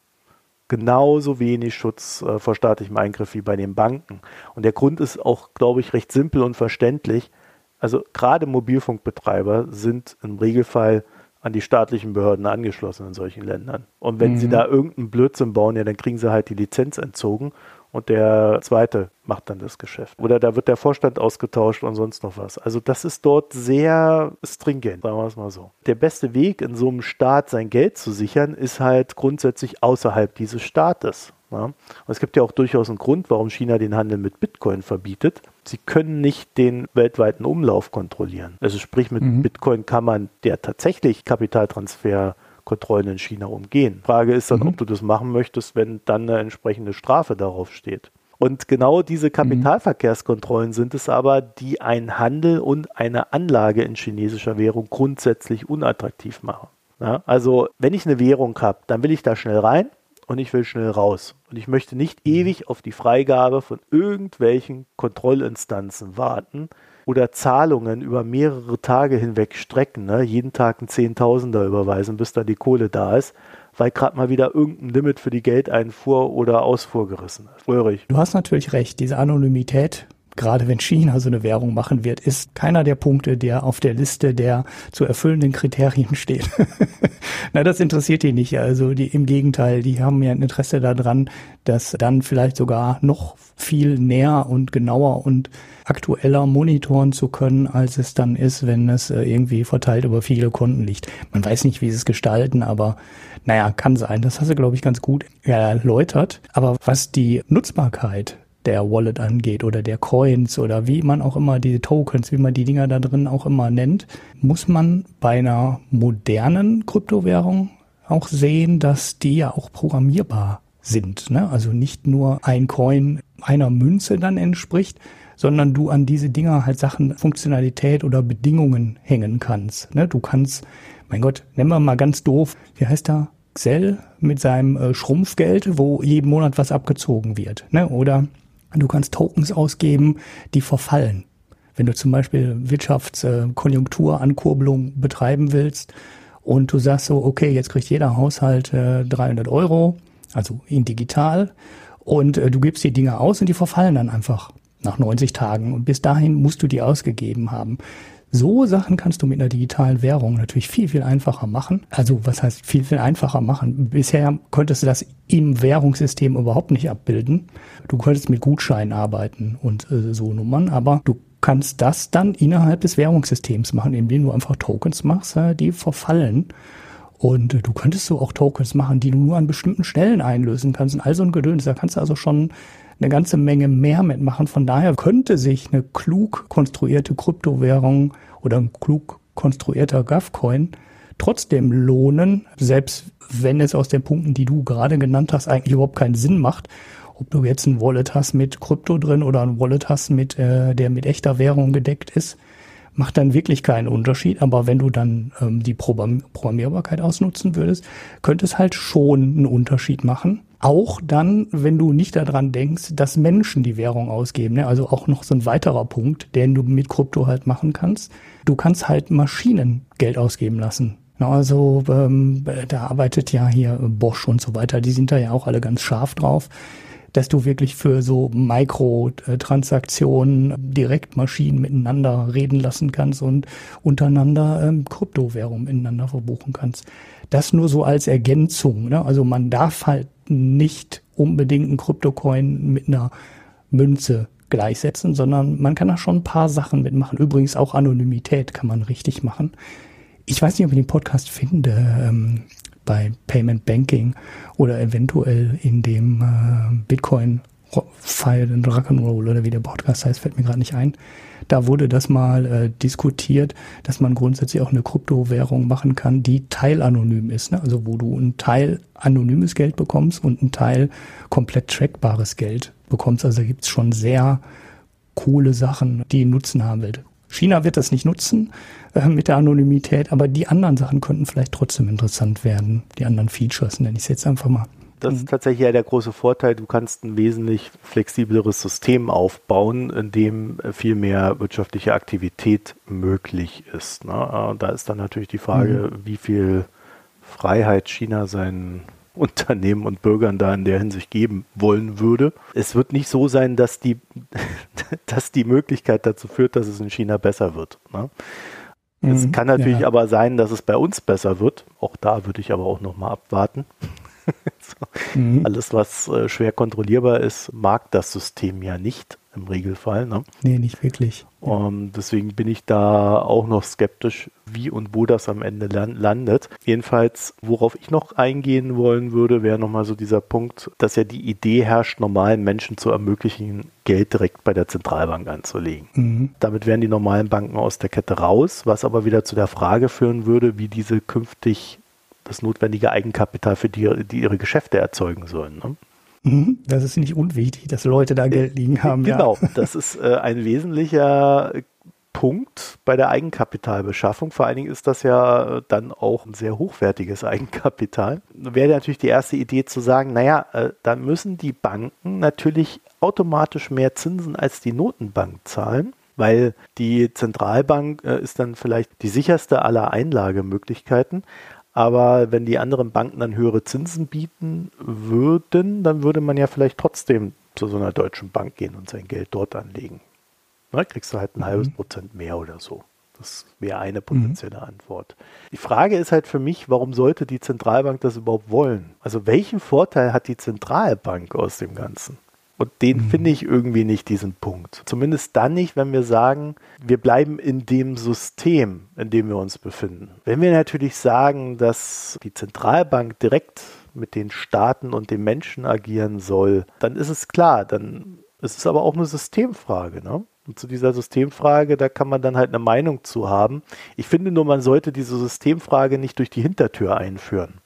genauso wenig Schutz äh, vor staatlichem Eingriff wie bei den Banken. Und der Grund ist auch, glaube ich, recht simpel und verständlich. Also gerade Mobilfunkbetreiber sind im Regelfall an die staatlichen Behörden angeschlossen in solchen Ländern. Und wenn mhm. sie da irgendeinen Blödsinn bauen, ja, dann kriegen sie halt die Lizenz entzogen und der zweite macht dann das Geschäft. Oder da wird der Vorstand ausgetauscht und sonst noch was. Also das ist dort sehr stringent, sagen wir es mal so. Der beste Weg in so einem Staat sein Geld zu sichern, ist halt grundsätzlich außerhalb dieses Staates. Ja? Und es gibt ja auch durchaus einen Grund, warum China den Handel mit Bitcoin verbietet. Sie können nicht den weltweiten Umlauf kontrollieren. Also sprich, mit mhm. Bitcoin kann man der tatsächlich Kapitaltransfer Kontrollen in China umgehen. Frage ist dann, mhm. ob du das machen möchtest, wenn dann eine entsprechende Strafe darauf steht. Und genau diese Kapitalverkehrskontrollen sind es aber, die einen Handel und eine Anlage in chinesischer Währung grundsätzlich unattraktiv machen. Ja, also wenn ich eine Währung habe, dann will ich da schnell rein und ich will schnell raus. Und ich möchte nicht ewig auf die Freigabe von irgendwelchen Kontrollinstanzen warten, oder Zahlungen über mehrere Tage hinweg strecken, ne? jeden Tag ein Zehntausender überweisen, bis da die Kohle da ist, weil gerade mal wieder irgendein Limit für die Geldeinfuhr oder Ausfuhr gerissen ist. Röhrig. Du hast natürlich recht, diese Anonymität gerade wenn China so eine Währung machen wird, ist keiner der Punkte, der auf der Liste der zu erfüllenden Kriterien steht. Na, das interessiert die nicht. Also die, im Gegenteil, die haben ja ein Interesse daran, das dann vielleicht sogar noch viel näher und genauer und aktueller monitoren zu können, als es dann ist, wenn es äh, irgendwie verteilt über viele Konten liegt. Man weiß nicht, wie sie es gestalten, aber naja, kann sein. Das hast du, glaube ich, ganz gut erläutert. Aber was die Nutzbarkeit der Wallet angeht oder der Coins oder wie man auch immer diese Tokens, wie man die Dinger da drin auch immer nennt, muss man bei einer modernen Kryptowährung auch sehen, dass die ja auch programmierbar sind. Ne? Also nicht nur ein Coin einer Münze dann entspricht, sondern du an diese Dinger halt Sachen, Funktionalität oder Bedingungen hängen kannst. Ne? Du kannst, mein Gott, nennen wir mal ganz doof, wie heißt der? Xell mit seinem äh, Schrumpfgeld, wo jeden Monat was abgezogen wird. Ne? Oder Du kannst Tokens ausgeben, die verfallen. Wenn du zum Beispiel Wirtschaftskonjunkturankurbelung äh, betreiben willst und du sagst so, okay, jetzt kriegt jeder Haushalt äh, 300 Euro, also in digital, und äh, du gibst die Dinge aus und die verfallen dann einfach. nach 90 Tagen. Und bis dahin musst du die ausgegeben haben. So Sachen kannst du mit einer digitalen Währung natürlich viel, viel einfacher machen. Also was heißt viel, viel einfacher machen? Bisher konntest du das im Währungssystem überhaupt nicht abbilden. Du konntest mit Gutscheinen arbeiten und äh, so Nummern, aber du kannst das dann innerhalb des Währungssystems machen, indem du einfach Tokens machst, äh, die verfallen. Und äh, du könntest so auch Tokens machen, die du nur an bestimmten Stellen einlösen kannst und all so ein Gedöns. Da kannst du also schon eine ganze Menge mehr mitmachen. Von daher könnte sich eine klug konstruierte Kryptowährung oder ein klug konstruierter GovCoin trotzdem lohnen, selbst wenn es aus den Punkten, die du gerade genannt hast, eigentlich überhaupt keinen Sinn macht. Ob du jetzt ein Wallet hast mit Krypto drin oder ein Wallet hast, mit, äh, der mit echter Währung gedeckt ist, macht dann wirklich keinen Unterschied. Aber wenn du dann ähm, die Programmierbarkeit ausnutzen würdest, könnte es halt schon einen Unterschied machen. Auch dann, wenn du nicht daran denkst, dass Menschen die Währung ausgeben. Ne? Also auch noch so ein weiterer Punkt, den du mit Krypto halt machen kannst. Du kannst halt Maschinen Geld ausgeben lassen. Also ähm, da arbeitet ja hier Bosch und so weiter. Die sind da ja auch alle ganz scharf drauf, dass du wirklich für so Mikrotransaktionen direkt Maschinen miteinander reden lassen kannst und untereinander ähm, Kryptowährungen miteinander verbuchen kannst. Das nur so als Ergänzung. Ne? Also man darf halt nicht unbedingt einen Kryptocoin mit einer Münze gleichsetzen, sondern man kann da schon ein paar Sachen mitmachen. Übrigens auch Anonymität kann man richtig machen. Ich weiß nicht, ob ich den Podcast finde ähm, bei Payment Banking oder eventuell in dem äh, Bitcoin File and Rock'n'Roll oder wie der Podcast heißt, fällt mir gerade nicht ein. Da wurde das mal äh, diskutiert, dass man grundsätzlich auch eine Kryptowährung machen kann, die teilanonym ist. Ne? Also wo du ein Teil anonymes Geld bekommst und ein Teil komplett trackbares Geld bekommst. Also da gibt's schon sehr coole Sachen, die Nutzen haben will. China wird das nicht nutzen äh, mit der Anonymität, aber die anderen Sachen könnten vielleicht trotzdem interessant werden. Die anderen Features, nenne ich es jetzt einfach mal. Das ist tatsächlich ja der große Vorteil. Du kannst ein wesentlich flexibleres System aufbauen, in dem viel mehr wirtschaftliche Aktivität möglich ist. Ne? Äh, da ist dann natürlich die Frage, mhm. wie viel Freiheit China seinen Unternehmen und Bürgern da in der Hinsicht geben wollen würde. Es wird nicht so sein, dass die, dass die Möglichkeit dazu führt, dass es in China besser wird. Ne? Es mhm, kann natürlich ja. aber sein, dass es bei uns besser wird. Auch da würde ich aber auch noch mal abwarten. so. mhm. Alles, was äh, schwer kontrollierbar ist, mag das System ja nicht im Regelfall. Ne? Nee, nicht wirklich. Um, deswegen bin ich da auch noch skeptisch, wie und wo das am Ende land landet. Jedenfalls, worauf ich noch eingehen wollen würde, wäre nochmal so dieser Punkt, dass ja die Idee herrscht, normalen Menschen zu ermöglichen, Geld direkt bei der Zentralbank anzulegen. Mhm. Damit wären die normalen Banken aus der Kette raus, was aber wieder zu der Frage führen würde, wie diese künftig das notwendige Eigenkapital für die, die ihre Geschäfte erzeugen sollen. Ne? Mhm. Das ist nicht unwichtig, dass Leute da Geld liegen haben. Genau, ja. das ist äh, ein wesentlicher Punkt bei der Eigenkapitalbeschaffung. Vor allen Dingen ist das ja dann auch ein sehr hochwertiges Eigenkapital. Wäre natürlich die erste Idee zu sagen, naja, äh, dann müssen die Banken natürlich automatisch mehr Zinsen als die Notenbank zahlen weil die Zentralbank äh, ist dann vielleicht die sicherste aller Einlagemöglichkeiten, aber wenn die anderen Banken dann höhere Zinsen bieten würden, dann würde man ja vielleicht trotzdem zu so einer deutschen Bank gehen und sein Geld dort anlegen. Na, kriegst du halt ein mhm. halbes Prozent mehr oder so. Das wäre eine potenzielle mhm. Antwort. Die Frage ist halt für mich, warum sollte die Zentralbank das überhaupt wollen? Also welchen Vorteil hat die Zentralbank aus dem Ganzen? Und den mhm. finde ich irgendwie nicht, diesen Punkt. Zumindest dann nicht, wenn wir sagen, wir bleiben in dem System, in dem wir uns befinden. Wenn wir natürlich sagen, dass die Zentralbank direkt mit den Staaten und den Menschen agieren soll, dann ist es klar, dann ist es aber auch eine Systemfrage. Ne? Und zu dieser Systemfrage, da kann man dann halt eine Meinung zu haben. Ich finde nur, man sollte diese Systemfrage nicht durch die Hintertür einführen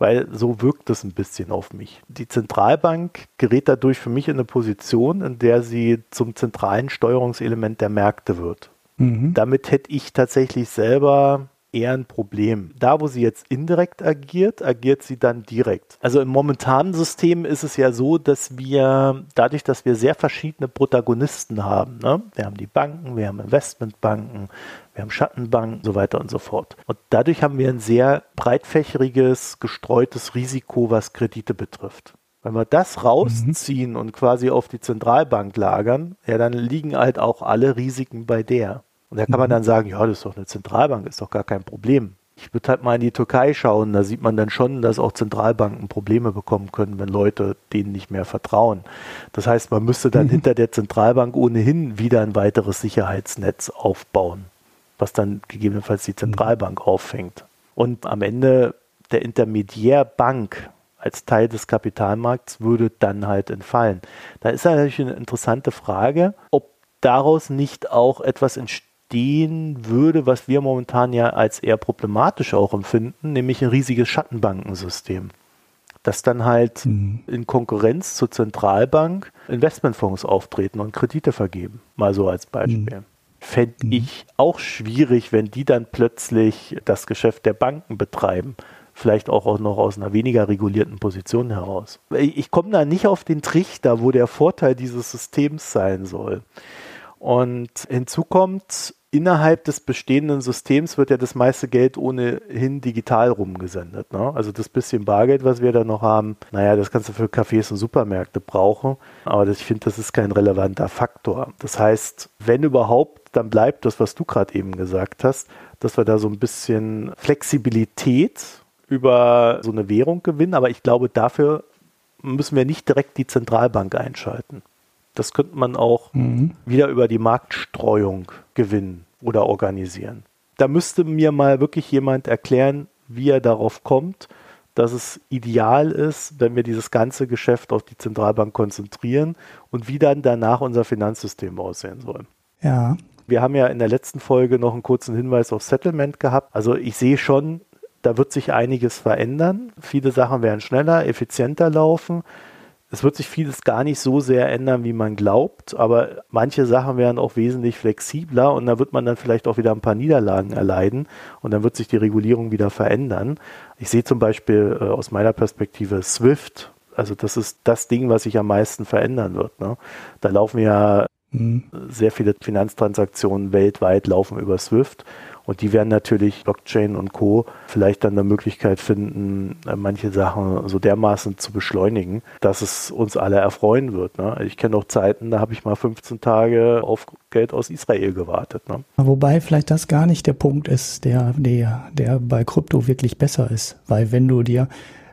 weil so wirkt es ein bisschen auf mich. Die Zentralbank gerät dadurch für mich in eine Position, in der sie zum zentralen Steuerungselement der Märkte wird. Mhm. Damit hätte ich tatsächlich selber eher ein Problem. Da, wo sie jetzt indirekt agiert, agiert sie dann direkt. Also im momentanen System ist es ja so, dass wir, dadurch, dass wir sehr verschiedene Protagonisten haben, ne? wir haben die Banken, wir haben Investmentbanken, wir haben Schattenbanken, so weiter und so fort. Und dadurch haben wir ein sehr breitfächeriges, gestreutes Risiko, was Kredite betrifft. Wenn wir das rausziehen mhm. und quasi auf die Zentralbank lagern, ja, dann liegen halt auch alle Risiken bei der. Und da kann man mhm. dann sagen, ja, das ist doch eine Zentralbank, ist doch gar kein Problem. Ich würde halt mal in die Türkei schauen, da sieht man dann schon, dass auch Zentralbanken Probleme bekommen können, wenn Leute denen nicht mehr vertrauen. Das heißt, man müsste dann mhm. hinter der Zentralbank ohnehin wieder ein weiteres Sicherheitsnetz aufbauen, was dann gegebenenfalls die Zentralbank auffängt. Und am Ende der Intermediärbank als Teil des Kapitalmarkts würde dann halt entfallen. Da ist natürlich eine interessante Frage, ob daraus nicht auch etwas entsteht, entstehen würde, was wir momentan ja als eher problematisch auch empfinden, nämlich ein riesiges Schattenbankensystem. Das dann halt mhm. in Konkurrenz zur Zentralbank Investmentfonds auftreten und Kredite vergeben. Mal so als Beispiel. Mhm. Fände mhm. ich auch schwierig, wenn die dann plötzlich das Geschäft der Banken betreiben vielleicht auch noch aus einer weniger regulierten Position heraus. Ich komme da nicht auf den Trichter, wo der Vorteil dieses Systems sein soll. Und hinzu kommt, innerhalb des bestehenden Systems wird ja das meiste Geld ohnehin digital rumgesendet. Ne? Also das bisschen Bargeld, was wir da noch haben, naja, das kannst du für Cafés und Supermärkte brauchen. Aber das, ich finde, das ist kein relevanter Faktor. Das heißt, wenn überhaupt, dann bleibt das, was du gerade eben gesagt hast, dass wir da so ein bisschen Flexibilität über so eine Währung gewinnen. Aber ich glaube, dafür müssen wir nicht direkt die Zentralbank einschalten. Das könnte man auch mhm. wieder über die Marktstreuung gewinnen oder organisieren. Da müsste mir mal wirklich jemand erklären, wie er darauf kommt, dass es ideal ist, wenn wir dieses ganze Geschäft auf die Zentralbank konzentrieren und wie dann danach unser Finanzsystem aussehen soll. Ja. Wir haben ja in der letzten Folge noch einen kurzen Hinweis auf Settlement gehabt. Also ich sehe schon, da wird sich einiges verändern. Viele Sachen werden schneller, effizienter laufen es wird sich vieles gar nicht so sehr ändern, wie man glaubt, aber manche Sachen werden auch wesentlich flexibler und da wird man dann vielleicht auch wieder ein paar Niederlagen erleiden und dann wird sich die Regulierung wieder verändern. Ich sehe zum Beispiel äh, aus meiner Perspektive SWIFT, also das ist das Ding, was sich am meisten verändern wird. Ne? Da laufen ja mhm. sehr viele Finanztransaktionen weltweit laufen über SWIFT und die werden natürlich Blockchain und Co. vielleicht dann eine Möglichkeit finden, äh, manche Sachen so dermaßen zu beschleunigen, dass es uns alle erfreuen wird. Ne? Ich kenne auch Zeiten, da habe ich mal 15 Tage auf Geld aus Israel gewartet. Ne? Wobei vielleicht das gar nicht der Punkt ist, der, der, der bei Krypto wirklich besser ist. Weil wenn du dir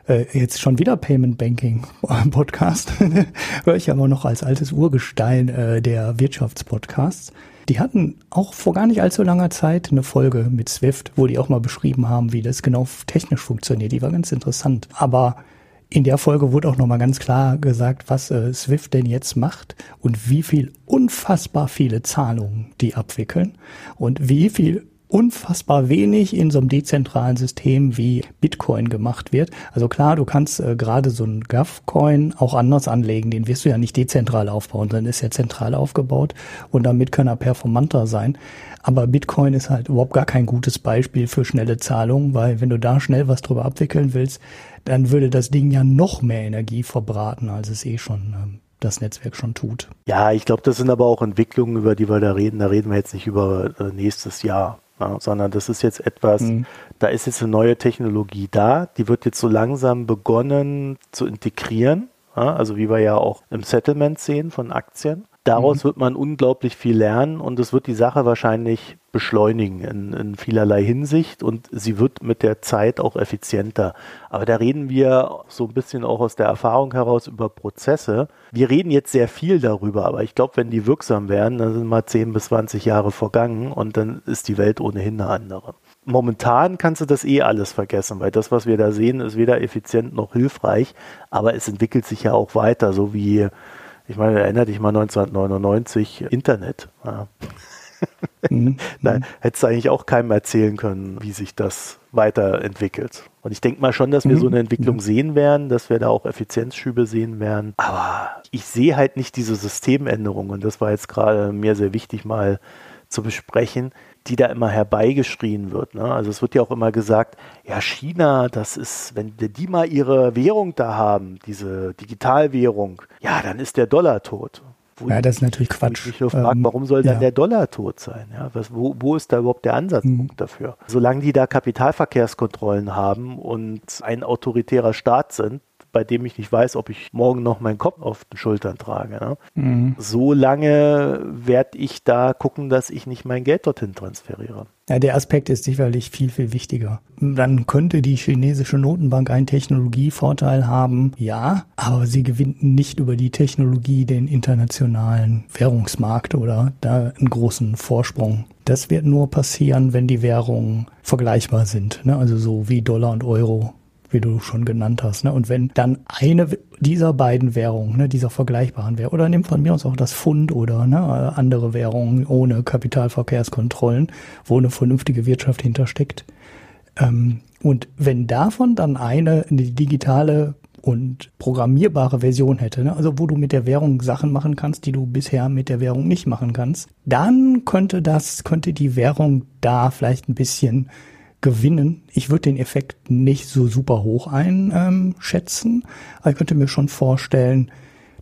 äh, jetzt schon wieder Payment Banking Podcast, höre ich aber noch als altes Urgestein äh, der Wirtschaftspodcasts. Die hatten auch vor gar nicht allzu langer Zeit eine Folge mit Swift, wo die auch mal beschrieben haben, wie das genau technisch funktioniert. Die war ganz interessant. Aber in der Folge wurde auch nochmal ganz klar gesagt, was äh, Swift denn jetzt macht und wie viel unfassbar viele Zahlungen die abwickeln und wie viel unfassbar wenig in so einem dezentralen System wie Bitcoin gemacht wird. Also klar, du kannst äh, gerade so einen GovCoin auch anders anlegen. Den wirst du ja nicht dezentral aufbauen, sondern ist ja zentral aufgebaut und damit kann er performanter sein. Aber Bitcoin ist halt überhaupt gar kein gutes Beispiel für schnelle Zahlungen, weil wenn du da schnell was drüber abwickeln willst, dann würde das Ding ja noch mehr Energie verbraten, als es eh schon ähm, das Netzwerk schon tut. Ja, ich glaube, das sind aber auch Entwicklungen, über die wir da reden. Da reden wir jetzt nicht über äh, nächstes Jahr. Ja, sondern das ist jetzt etwas, mhm. da ist jetzt eine neue Technologie da, die wird jetzt so langsam begonnen zu integrieren, ja, also wie wir ja auch im Settlement sehen von Aktien. Daraus mhm. wird man unglaublich viel lernen und es wird die Sache wahrscheinlich beschleunigen in, in, vielerlei Hinsicht und sie wird mit der Zeit auch effizienter. Aber da reden wir so ein bisschen auch aus der Erfahrung heraus über Prozesse. Wir reden jetzt sehr viel darüber, aber ich glaube, wenn die wirksam werden, dann sind mal 10 bis 20 Jahre vergangen und dann ist die Welt ohnehin eine andere. Momentan kannst du das eh alles vergessen, weil das, was wir da sehen, ist weder effizient noch hilfreich, aber es entwickelt sich ja auch weiter, so wie ich meine, erinnere dich mal 1999, Internet. Ja. Mhm. Nein, hättest du eigentlich auch keinem erzählen können, wie sich das weiterentwickelt. Und ich denke mal schon, dass wir mhm. so eine Entwicklung mhm. sehen werden, dass wir da auch Effizienzschübe sehen werden. Aber ich sehe halt nicht diese Systemänderung. Und das war jetzt gerade mir sehr wichtig, mal zu besprechen die da immer herbeigeschrien wird. Ne? Also es wird ja auch immer gesagt, ja, China, das ist, wenn die mal ihre Währung da haben, diese Digitalwährung, ja, dann ist der Dollar tot. Wo ja, das ist natürlich Quatsch. Ich mich frage, ähm, warum soll dann ja. der Dollar tot sein? Ja, was, wo, wo ist da überhaupt der Ansatzpunkt mhm. dafür? Solange die da Kapitalverkehrskontrollen haben und ein autoritärer Staat sind, bei dem ich nicht weiß, ob ich morgen noch meinen Kopf auf den Schultern trage. Ne? Mhm. So lange werde ich da gucken, dass ich nicht mein Geld dorthin transferiere. Ja, der Aspekt ist sicherlich viel, viel wichtiger. Dann könnte die chinesische Notenbank einen Technologievorteil haben, ja, aber sie gewinnt nicht über die Technologie den internationalen Währungsmarkt oder da einen großen Vorsprung. Das wird nur passieren, wenn die Währungen vergleichbar sind, ne? also so wie Dollar und Euro wie du schon genannt hast. Ne? Und wenn dann eine dieser beiden Währungen, ne, dieser vergleichbaren Währung, oder nimm von mir aus auch das Pfund oder ne, andere Währungen ohne Kapitalverkehrskontrollen, wo eine vernünftige Wirtschaft hintersteckt. Ähm, und wenn davon dann eine, eine digitale und programmierbare Version hätte, ne? also wo du mit der Währung Sachen machen kannst, die du bisher mit der Währung nicht machen kannst, dann könnte das, könnte die Währung da vielleicht ein bisschen gewinnen. Ich würde den Effekt nicht so super hoch einschätzen, aber ich könnte mir schon vorstellen,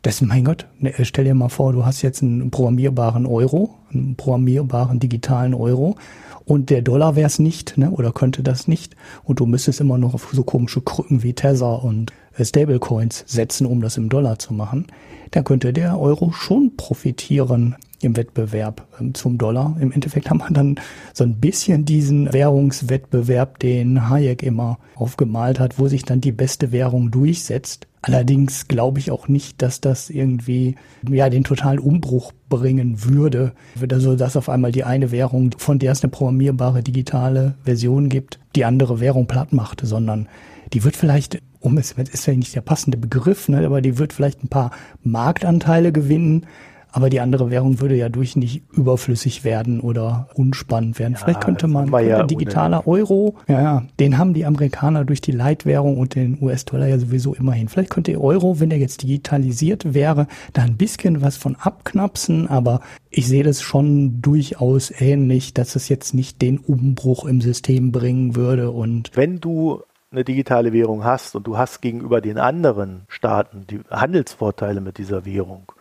dass, mein Gott, ne, stell dir mal vor, du hast jetzt einen programmierbaren Euro, einen programmierbaren digitalen Euro und der Dollar wäre es nicht, ne, oder könnte das nicht. Und du müsstest immer noch auf so komische Krücken wie Tether und äh, Stablecoins setzen, um das im Dollar zu machen, dann könnte der Euro schon profitieren im Wettbewerb ähm, zum Dollar. Im Endeffekt haben wir dann so ein bisschen diesen Währungswettbewerb, den Hayek immer aufgemalt hat, wo sich dann die beste Währung durchsetzt. Allerdings glaube ich auch nicht, dass das irgendwie ja den totalen Umbruch bringen würde, also dass auf einmal die eine Währung, von der es eine programmierbare digitale Version gibt, die andere Währung platt macht, sondern die wird vielleicht, um es ist ja nicht der passende Begriff, ne, aber die wird vielleicht ein paar Marktanteile gewinnen, aber die andere Währung würde ja durch nicht überflüssig werden oder unspannend werden. Ja, Vielleicht könnte man ja digitaler Euro, ja, ja, den haben die Amerikaner durch die Leitwährung und den US-Dollar ja sowieso immerhin. Vielleicht könnte der Euro, wenn er jetzt digitalisiert wäre, da ein bisschen was von abknapsen, aber ich sehe das schon durchaus ähnlich, dass es jetzt nicht den Umbruch im System bringen würde und wenn du eine digitale Währung hast und du hast gegenüber den anderen Staaten die Handelsvorteile mit dieser Währung,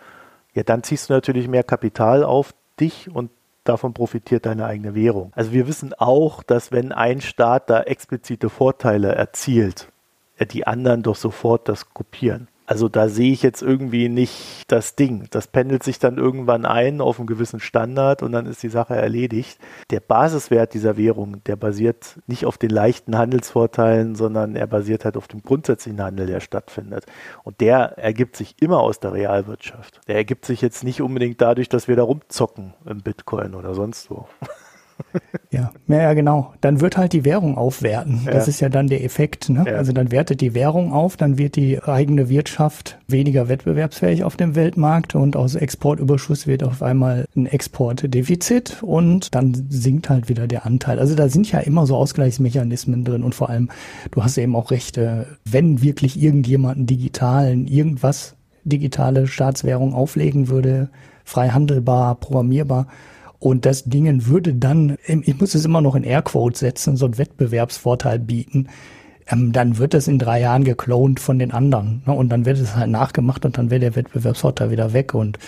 ja, dann ziehst du natürlich mehr Kapital auf dich und davon profitiert deine eigene Währung. Also wir wissen auch, dass wenn ein Staat da explizite Vorteile erzielt, die anderen doch sofort das kopieren. Also da sehe ich jetzt irgendwie nicht das Ding. Das pendelt sich dann irgendwann ein auf einen gewissen Standard und dann ist die Sache erledigt. Der Basiswert dieser Währung, der basiert nicht auf den leichten Handelsvorteilen, sondern er basiert halt auf dem grundsätzlichen Handel, der stattfindet. Und der ergibt sich immer aus der Realwirtschaft. Der ergibt sich jetzt nicht unbedingt dadurch, dass wir da rumzocken im Bitcoin oder sonst wo. Ja, ja, genau. Dann wird halt die Währung aufwerten. Ja. Das ist ja dann der Effekt. Ne? Ja. Also dann wertet die Währung auf, dann wird die eigene Wirtschaft weniger wettbewerbsfähig auf dem Weltmarkt und aus Exportüberschuss wird auf einmal ein Exportdefizit und dann sinkt halt wieder der Anteil. Also da sind ja immer so Ausgleichsmechanismen drin und vor allem, du hast eben auch recht, wenn wirklich irgendjemand einen digitalen, irgendwas digitale Staatswährung auflegen würde, frei handelbar, programmierbar, und das Dingen würde dann, ich muss es immer noch in Airquotes setzen, so einen Wettbewerbsvorteil bieten. Ähm, dann wird es in drei Jahren geklont von den anderen. Ne? Und dann wird es halt nachgemacht und dann wäre der Wettbewerbsvorteil wieder weg. Und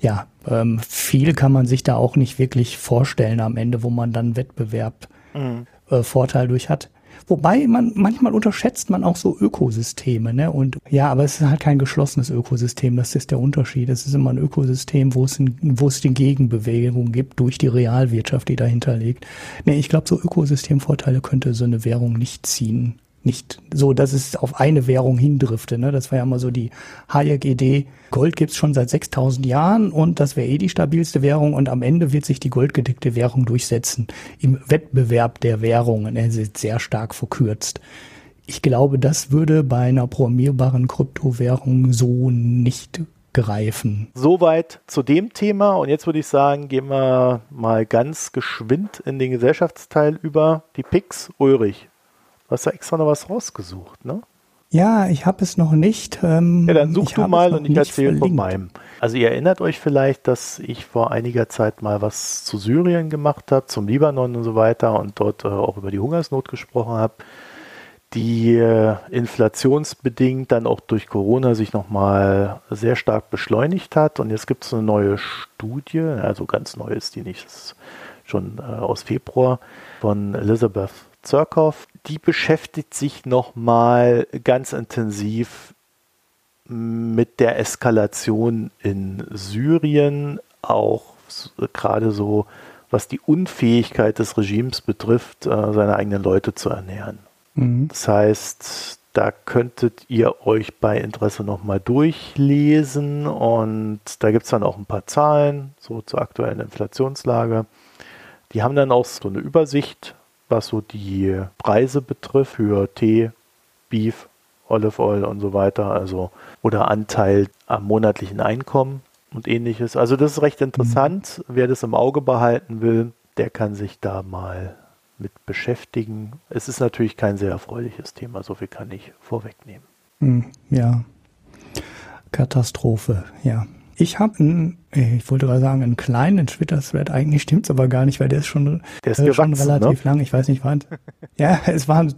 ja, ähm, viel kann man sich da auch nicht wirklich vorstellen am Ende, wo man dann Wettbewerb mhm. äh, Vorteil durch hat. Wobei man manchmal unterschätzt man auch so Ökosysteme, ne? Und ja, aber es ist halt kein geschlossenes Ökosystem. Das ist der Unterschied. Es ist immer ein Ökosystem, wo es, in, wo es die Gegenbewegung gibt durch die Realwirtschaft, die dahinter liegt. Ne, ich glaube, so Ökosystemvorteile könnte so eine Währung nicht ziehen nicht so, dass es auf eine Währung hindrifte. Ne? Das war ja immer so die Hayek-Idee. Gold gibt's schon seit 6000 Jahren und das wäre eh die stabilste Währung und am Ende wird sich die goldgedeckte Währung durchsetzen. Im Wettbewerb der Währungen. Er ist sehr stark verkürzt. Ich glaube, das würde bei einer programmierbaren Kryptowährung so nicht greifen. Soweit zu dem Thema. Und jetzt würde ich sagen, gehen wir mal ganz geschwind in den Gesellschaftsteil über. Die Pix Ulrich. Du hast ja extra noch was rausgesucht, ne? Ja, ich habe es noch nicht. Ähm, ja, dann such du mal und ich erzähle von meinem. Also ihr erinnert euch vielleicht, dass ich vor einiger Zeit mal was zu Syrien gemacht habe, zum Libanon und so weiter und dort äh, auch über die Hungersnot gesprochen habe, die äh, inflationsbedingt dann auch durch Corona sich nochmal sehr stark beschleunigt hat. Und jetzt gibt es eine neue Studie, also ganz neu ist die nicht, ist schon äh, aus Februar, von Elizabeth Zirkov, die beschäftigt sich nochmal ganz intensiv mit der Eskalation in Syrien, auch gerade so, was die Unfähigkeit des Regimes betrifft, äh, seine eigenen Leute zu ernähren. Mhm. Das heißt, da könntet ihr euch bei Interesse nochmal durchlesen und da gibt es dann auch ein paar Zahlen, so zur aktuellen Inflationslage. Die haben dann auch so eine Übersicht, was so die Preise betrifft für Tee, Beef, Olive Oil und so weiter, also oder Anteil am monatlichen Einkommen und ähnliches. Also das ist recht interessant. Mhm. Wer das im Auge behalten will, der kann sich da mal mit beschäftigen. Es ist natürlich kein sehr erfreuliches Thema, so viel kann ich vorwegnehmen. Mhm, ja. Katastrophe, ja. Ich habe einen, äh, ich wollte gerade sagen, einen kleinen Twitter-Thread. Eigentlich stimmt es aber gar nicht, weil der ist schon, der ist äh, schon relativ ne? lang. Ich weiß nicht wann. ja, es waren,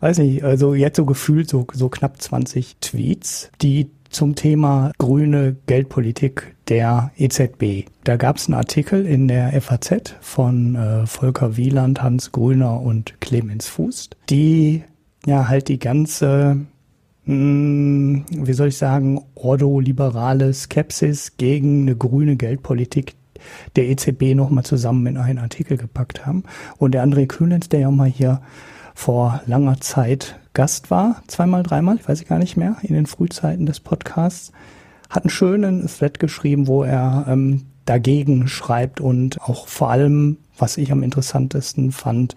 weiß nicht, also jetzt so gefühlt so, so knapp 20 Tweets, die zum Thema grüne Geldpolitik der EZB. Da gab es einen Artikel in der FAZ von äh, Volker Wieland, Hans Grüner und Clemens Fuß, die ja halt die ganze hm, wie soll ich sagen, ordoliberale Skepsis gegen eine grüne Geldpolitik der EZB nochmal zusammen in einen Artikel gepackt haben. Und der André Kühnens, der ja mal hier vor langer Zeit Gast war, zweimal, dreimal, ich weiß gar nicht mehr, in den Frühzeiten des Podcasts, hat einen schönen Thread geschrieben, wo er ähm, dagegen schreibt und auch vor allem, was ich am interessantesten fand,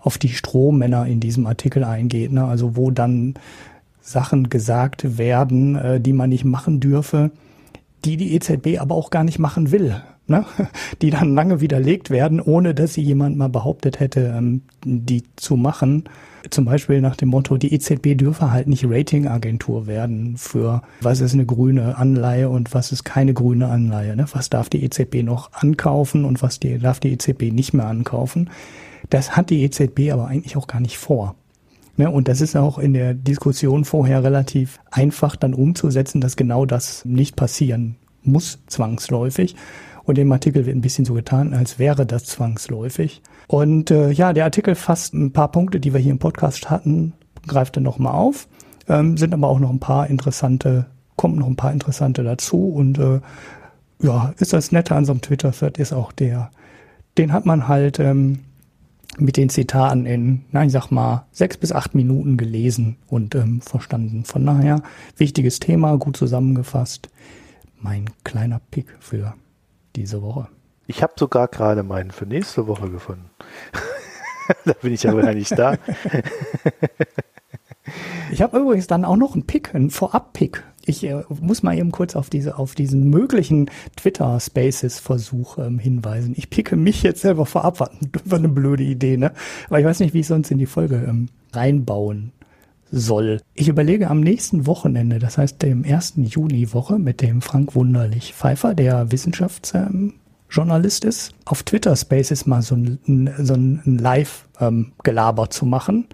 auf die Strohmänner in diesem Artikel eingeht. Ne? Also wo dann Sachen gesagt werden, äh, die man nicht machen dürfe, die die EZB aber auch gar nicht machen will, ne? die dann lange widerlegt werden, ohne dass sie jemand mal behauptet hätte, ähm, die zu machen. Zum Beispiel nach dem Motto, die EZB dürfe halt nicht Ratingagentur werden für was ist eine grüne Anleihe und was ist keine grüne Anleihe. Ne? Was darf die EZB noch ankaufen und was die, darf die EZB nicht mehr ankaufen. Das hat die EZB aber eigentlich auch gar nicht vor. Ne? Und das ist auch in der Diskussion vorher relativ einfach dann umzusetzen, dass genau das nicht passieren muss, zwangsläufig. Und im Artikel wird ein bisschen so getan, als wäre das zwangsläufig. Und äh, ja, der Artikel fasst ein paar Punkte, die wir hier im Podcast hatten, greift er nochmal auf. Ähm, sind aber auch noch ein paar interessante, kommen noch ein paar interessante dazu. Und äh, ja, ist das Nette an so einem Twitter-Thread ist auch der, den hat man halt ähm, mit den Zitaten in, na, ich sag mal, sechs bis acht Minuten gelesen und ähm, verstanden. Von daher, wichtiges Thema, gut zusammengefasst. Mein kleiner Pick für diese Woche. Ich habe sogar gerade meinen für nächste Woche gefunden. da bin ich aber ja nicht da. ich habe übrigens dann auch noch einen Pick, einen Vorab-Pick ich äh, muss mal eben kurz auf diese, auf diesen möglichen Twitter Spaces Versuch ähm, hinweisen. Ich picke mich jetzt selber vorab, war eine blöde Idee, ne? Aber ich weiß nicht, wie ich sonst in die Folge ähm, reinbauen soll. Ich überlege am nächsten Wochenende, das heißt dem ersten Juni-Woche mit dem Frank Wunderlich Pfeiffer, der Wissenschaftsjournalist ähm, ist, auf Twitter Spaces mal so ein, so ein Live-Gelaber ähm, zu machen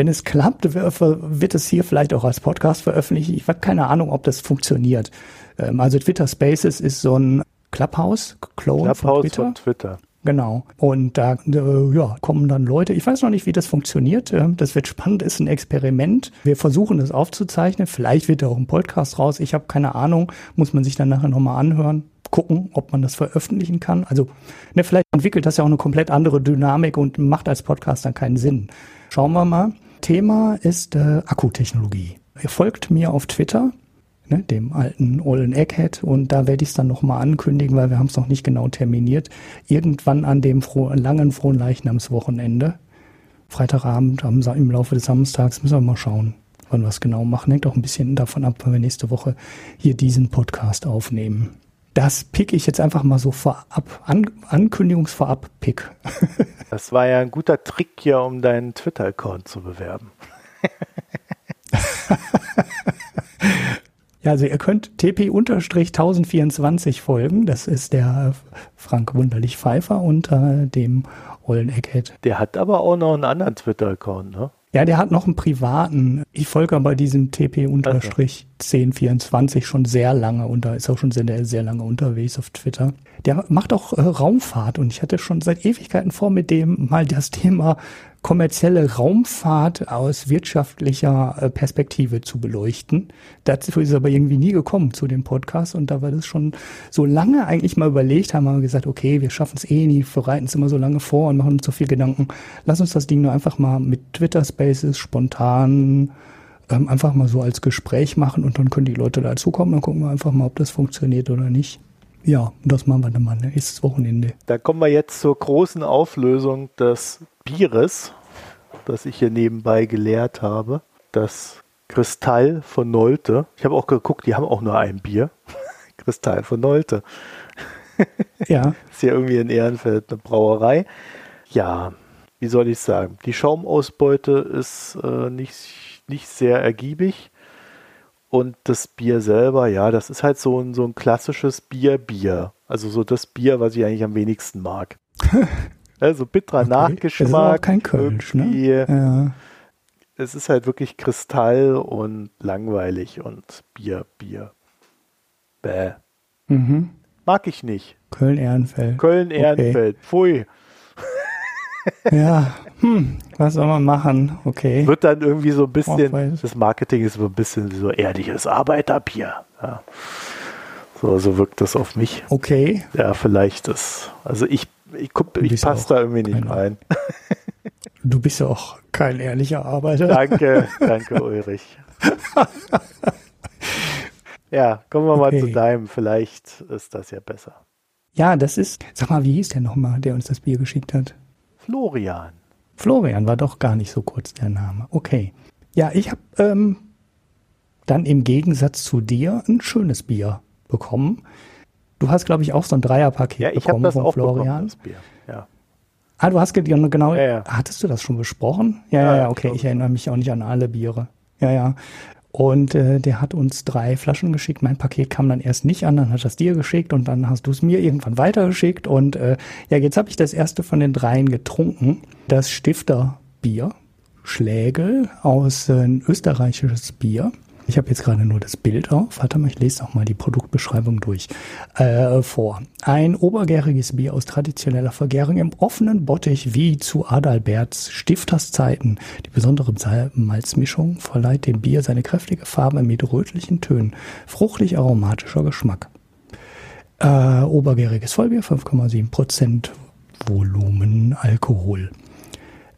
wenn es klappt, wird es hier vielleicht auch als Podcast veröffentlicht. Ich habe keine Ahnung, ob das funktioniert. Ähm, also Twitter Spaces ist so ein Clubhouse, Clone Clubhouse von Twitter. Von Twitter. Genau. Und da äh, ja, kommen dann Leute. Ich weiß noch nicht, wie das funktioniert. Ähm, das wird spannend, ist ein Experiment. Wir versuchen das aufzuzeichnen. Vielleicht wird da auch ein Podcast raus. Ich habe keine Ahnung. Muss man sich dann nachher nochmal anhören. Gucken, ob man das veröffentlichen kann. Also, ne, vielleicht entwickelt das ja auch eine komplett andere Dynamik und macht als Podcast dann keinen Sinn. Schauen wir mal. Thema ist äh, Akkutechnologie. Ihr folgt mir auf Twitter, ne, dem alten Ollen Egghead, und da werde ich es dann nochmal ankündigen, weil wir haben es noch nicht genau terminiert. Irgendwann an dem froh, langen frohen Leichnamswochenende, Freitagabend am, im Laufe des Samstags, müssen wir mal schauen, wann wir es genau machen. Hängt auch ein bisschen davon ab, wenn wir nächste Woche hier diesen Podcast aufnehmen. Das pick ich jetzt einfach mal so vorab, An Ankündigungsvorab-Pick. das war ja ein guter Trick hier, um deinen Twitter-Account zu bewerben. ja, also ihr könnt TP-1024 folgen. Das ist der Frank Wunderlich Pfeiffer unter dem Ollen Eckhead. Der hat aber auch noch einen anderen Twitter-Account, ne? Ja, der hat noch einen privaten. Ich folge aber diesem TP-1024 schon sehr lange und da ist auch schon sehr, sehr lange unterwegs auf Twitter. Der macht auch äh, Raumfahrt und ich hatte schon seit Ewigkeiten vor, mit dem mal das Thema kommerzielle Raumfahrt aus wirtschaftlicher äh, Perspektive zu beleuchten. Dazu ist es aber irgendwie nie gekommen zu dem Podcast und da war das schon so lange eigentlich mal überlegt, haben wir gesagt, okay, wir schaffen es eh nie, bereiten es immer so lange vor und machen uns so viel Gedanken. Lass uns das Ding nur einfach mal mit Twitter Spaces spontan ähm, einfach mal so als Gespräch machen und dann können die Leute dazukommen, dann gucken wir einfach mal, ob das funktioniert oder nicht. Ja, das machen wir dann mal nächstes Wochenende. Da kommen wir jetzt zur großen Auflösung des Bieres, das ich hier nebenbei geleert habe. Das Kristall von Nolte. Ich habe auch geguckt, die haben auch nur ein Bier. Kristall von Nolte. Ja. Ist ja irgendwie in Ehrenfeld eine Brauerei. Ja, wie soll ich sagen? Die Schaumausbeute ist äh, nicht, nicht sehr ergiebig. Und das Bier selber, ja, das ist halt so ein, so ein klassisches Bier-Bier. Also so das Bier, was ich eigentlich am wenigsten mag. also bitterer Okay. Nachgeschmack. Ist kein Kölsch, ne? Ja. Es ist halt wirklich Kristall und langweilig und Bier, Bier. Bäh. Mhm. Mag ich nicht. Köln-Ehrenfeld. Köln-Ehrenfeld. Pfui. Ja, hm, was soll man machen? Okay. Wird dann irgendwie so ein bisschen, weiß. das Marketing ist so ein bisschen so ehrliches Arbeiterbier. Ja. So, so wirkt das auf mich. Okay. Ja, vielleicht ist, also ich, ich, ich bist passe da irgendwie nicht rein. Du bist ja auch kein ehrlicher Arbeiter. Danke, danke Ulrich. Ja, kommen wir mal Okay. zu deinem. Vielleicht ist das ja besser. Ja, das ist, sag mal, wie hieß der nochmal, der uns das Bier geschickt hat? Florian. Florian war doch gar nicht so kurz der Name. Okay. Ja, ich habe ähm, dann im Gegensatz zu dir ein schönes Bier bekommen. Du hast, glaube ich, auch so ein Dreierpaket Ja, ich bekommen das von auch Florian. bekommen, das Bier. Ja. Ah, du hast ge- genau. Ja, ja. Hattest du das schon besprochen? Ja, ja, Ja, ich okay. glaube Ich erinnere mich auch nicht an alle Biere. Ja, ja. Und äh, der hat uns drei Flaschen geschickt. Mein Paket kam dann erst nicht an, dann hat das dir geschickt und dann hast du es mir irgendwann weitergeschickt. Und äh, ja, jetzt habe ich das erste von den dreien getrunken. Das Stifterbier, Schlägel aus äh, ein österreichisches Bier. Ich habe jetzt gerade nur das Bild auf. Warte mal, ich lese auch mal die Produktbeschreibung durch äh, vor. Ein obergäriges Bier aus traditioneller Vergärung im offenen Bottich wie zu Adalberts Stifterszeiten. Die besondere Malzmischung verleiht dem Bier seine kräftige Farbe mit rötlichen Tönen. Fruchtig aromatischer Geschmack. Äh, obergäriges Vollbier, 5,7 Prozent Volumen Alkohol.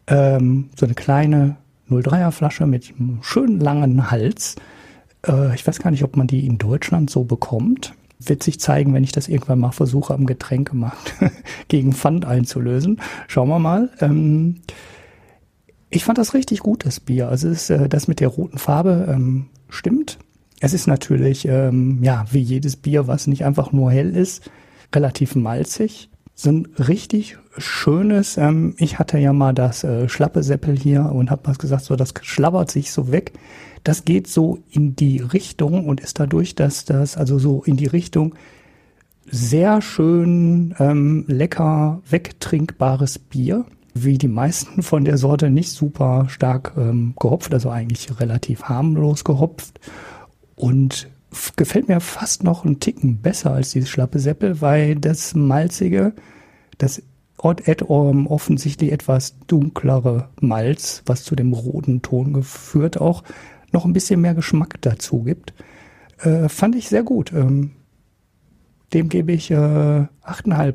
Ähm, so eine kleine 03er Flasche mit einem schönen langen Hals. Äh, ich weiß gar nicht, ob man die in Deutschland so bekommt. Wird sich zeigen, wenn ich das irgendwann mal versuche, am Getränkemarkt gegen Pfand einzulösen. Schauen wir mal. Ähm, ich fand das richtig gut, das Bier. Also ist, äh, das mit der roten Farbe ähm, stimmt. Es ist natürlich, ähm, ja, wie jedes Bier, was nicht einfach nur hell ist, relativ malzig. So ein richtig schönes, ähm, ich hatte ja mal das äh, schlappe hier und habe was gesagt, so das schlabbert sich so weg. Das geht so in die Richtung und ist dadurch, dass das also so in die Richtung sehr schön ähm, lecker wegtrinkbares Bier. Wie die meisten von der Sorte nicht super stark ähm, gehopft, also eigentlich relativ harmlos gehopft. Und gefällt mir fast noch einen Ticken besser als dieses schlappe Seppel, weil das malzige, das um, offensichtlich etwas dunklere Malz, was zu dem roten Ton geführt auch, noch ein bisschen mehr Geschmack dazu gibt. Äh, fand ich sehr gut. Ähm, dem gebe ich äh, 8,5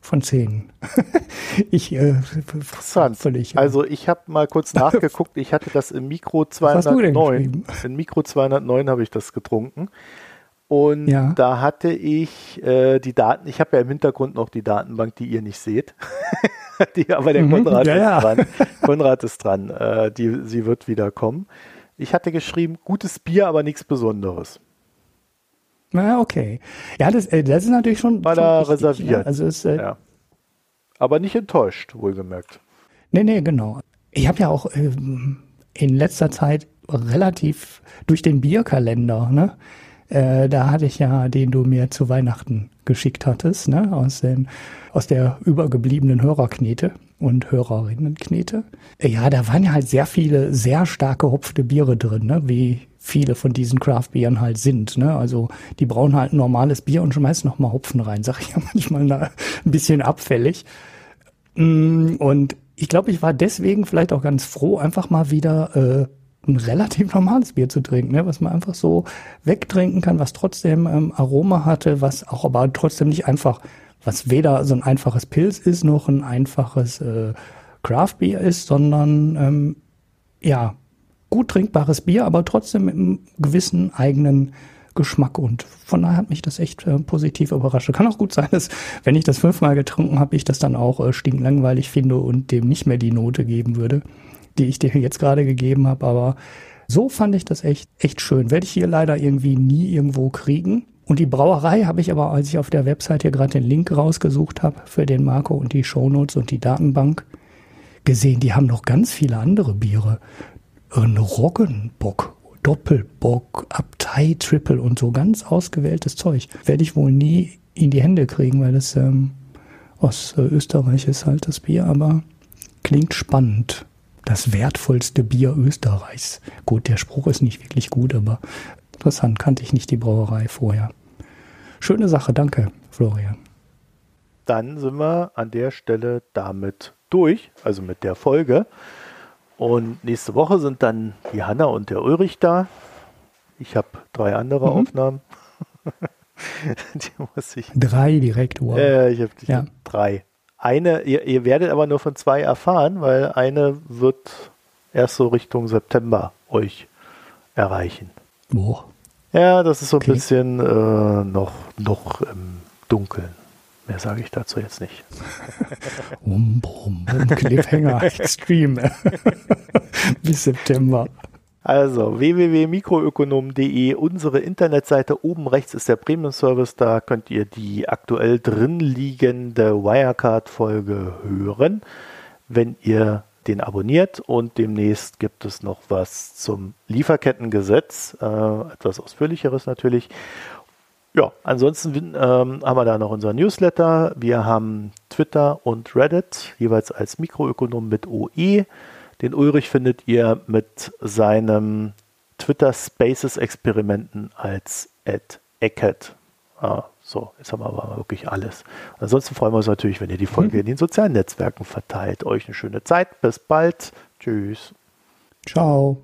von 10. ich äh, Interessant. völlig. äh, Also ich habe mal kurz nachgeguckt. Ich hatte das im Mikro hast du denn 209. geschrieben? Im Mikro 209 habe ich das getrunken. Und Ja. da hatte ich äh, die Daten, ich habe ja im Hintergrund noch die Datenbank, die ihr nicht seht. die, aber der Mhm, Konrad ja, ist ja. dran. Konrad ist dran. Äh, die, sie wird wieder kommen. Ich hatte geschrieben, gutes Bier, aber nichts Besonderes. Na, okay. Ja, das, äh, das ist natürlich schon. War schon da reserviert. Ja. Also ist, äh, Ja. Aber nicht enttäuscht, wohlgemerkt. Nee, nee, genau. Ich habe ja auch ähm, in letzter Zeit relativ durch den Bierkalender, ne? Äh, da hatte ich ja, den du mir zu Weihnachten geschickt hattest, ne? Aus, den, aus der übergebliebenen Hörerknete und Hörerinnenknete. Ja, da waren halt sehr viele sehr stark gehopfte Biere drin, ne? Wie viele von diesen Craft-Bieren halt sind. Ne? Also die brauen halt ein normales Bier und schmeißen noch mal Hopfen rein, sag ich ja manchmal na, ein bisschen abfällig. Mm, Und ich glaube, ich war deswegen vielleicht auch ganz froh, einfach mal wieder äh, ein relativ normales Bier zu trinken, ne? was man einfach so wegtrinken kann, was trotzdem ähm, Aroma hatte, was auch aber trotzdem nicht einfach, was weder so ein einfaches Pilz ist, noch ein einfaches äh, Craft Beer ist, sondern ähm, ja, gut trinkbares Bier, aber trotzdem mit einem gewissen eigenen Geschmack und von daher hat mich das echt äh, positiv überrascht. Kann auch gut sein, dass wenn ich das fünfmal getrunken habe, ich das dann auch äh, stinklangweilig finde und dem nicht mehr die Note geben würde, die ich dir jetzt gerade gegeben habe. Aber so fand ich das echt, echt schön. Werde ich hier leider irgendwie nie irgendwo kriegen. Und die Brauerei habe ich aber, als ich auf der Website hier gerade den Link rausgesucht habe für den Marco und die Shownotes und die Datenbank, gesehen, die haben noch ganz viele andere Biere. Ein Roggenbock Doppelbock, Abtei, Triple und so ganz ausgewähltes Zeug. Werde ich wohl nie in die Hände kriegen, weil das ähm, aus äh, Österreich ist halt das Bier, aber klingt spannend. Das wertvollste Bier Österreichs. Gut, der Spruch ist nicht wirklich gut, aber interessant, kannte ich nicht die Brauerei vorher. Schöne Sache, danke, Florian. Dann sind wir an der Stelle damit durch, also mit der Folge. Und nächste Woche sind dann die Hanna und der Ulrich da. Ich habe drei andere mhm. Aufnahmen. die muss ich. Drei direkt, wow. Äh, ich habe ja. drei. Eine, ihr, ihr, werdet aber nur von zwei erfahren, weil eine wird erst so Richtung September euch erreichen. Boah. Ja, das ist so ein okay. bisschen äh, noch, noch im Dunkeln. Mehr sage ich dazu jetzt nicht. um, um, um, Cliffhanger Extreme. Bis September. Also www.mikroökonom.de, unsere Internetseite. Oben rechts ist der Premium-Service. Da könnt ihr die aktuell drin liegende Wirecard-Folge hören, wenn ihr den abonniert. Und demnächst gibt es noch was zum Lieferkettengesetz, äh, etwas ausführlicheres natürlich. Ja, ansonsten ähm, haben wir da noch unser Newsletter. Wir haben Twitter und Reddit, jeweils als Mikroökonom mit OE. Den Ulrich findet ihr mit seinem Twitter Spaces Experimenten als Ed Eckert. Ah, so, jetzt haben wir aber wirklich alles. Ansonsten freuen wir uns natürlich, wenn ihr die Folge mhm. in den sozialen Netzwerken verteilt. Euch eine schöne Zeit. Bis bald. Tschüss. Ciao.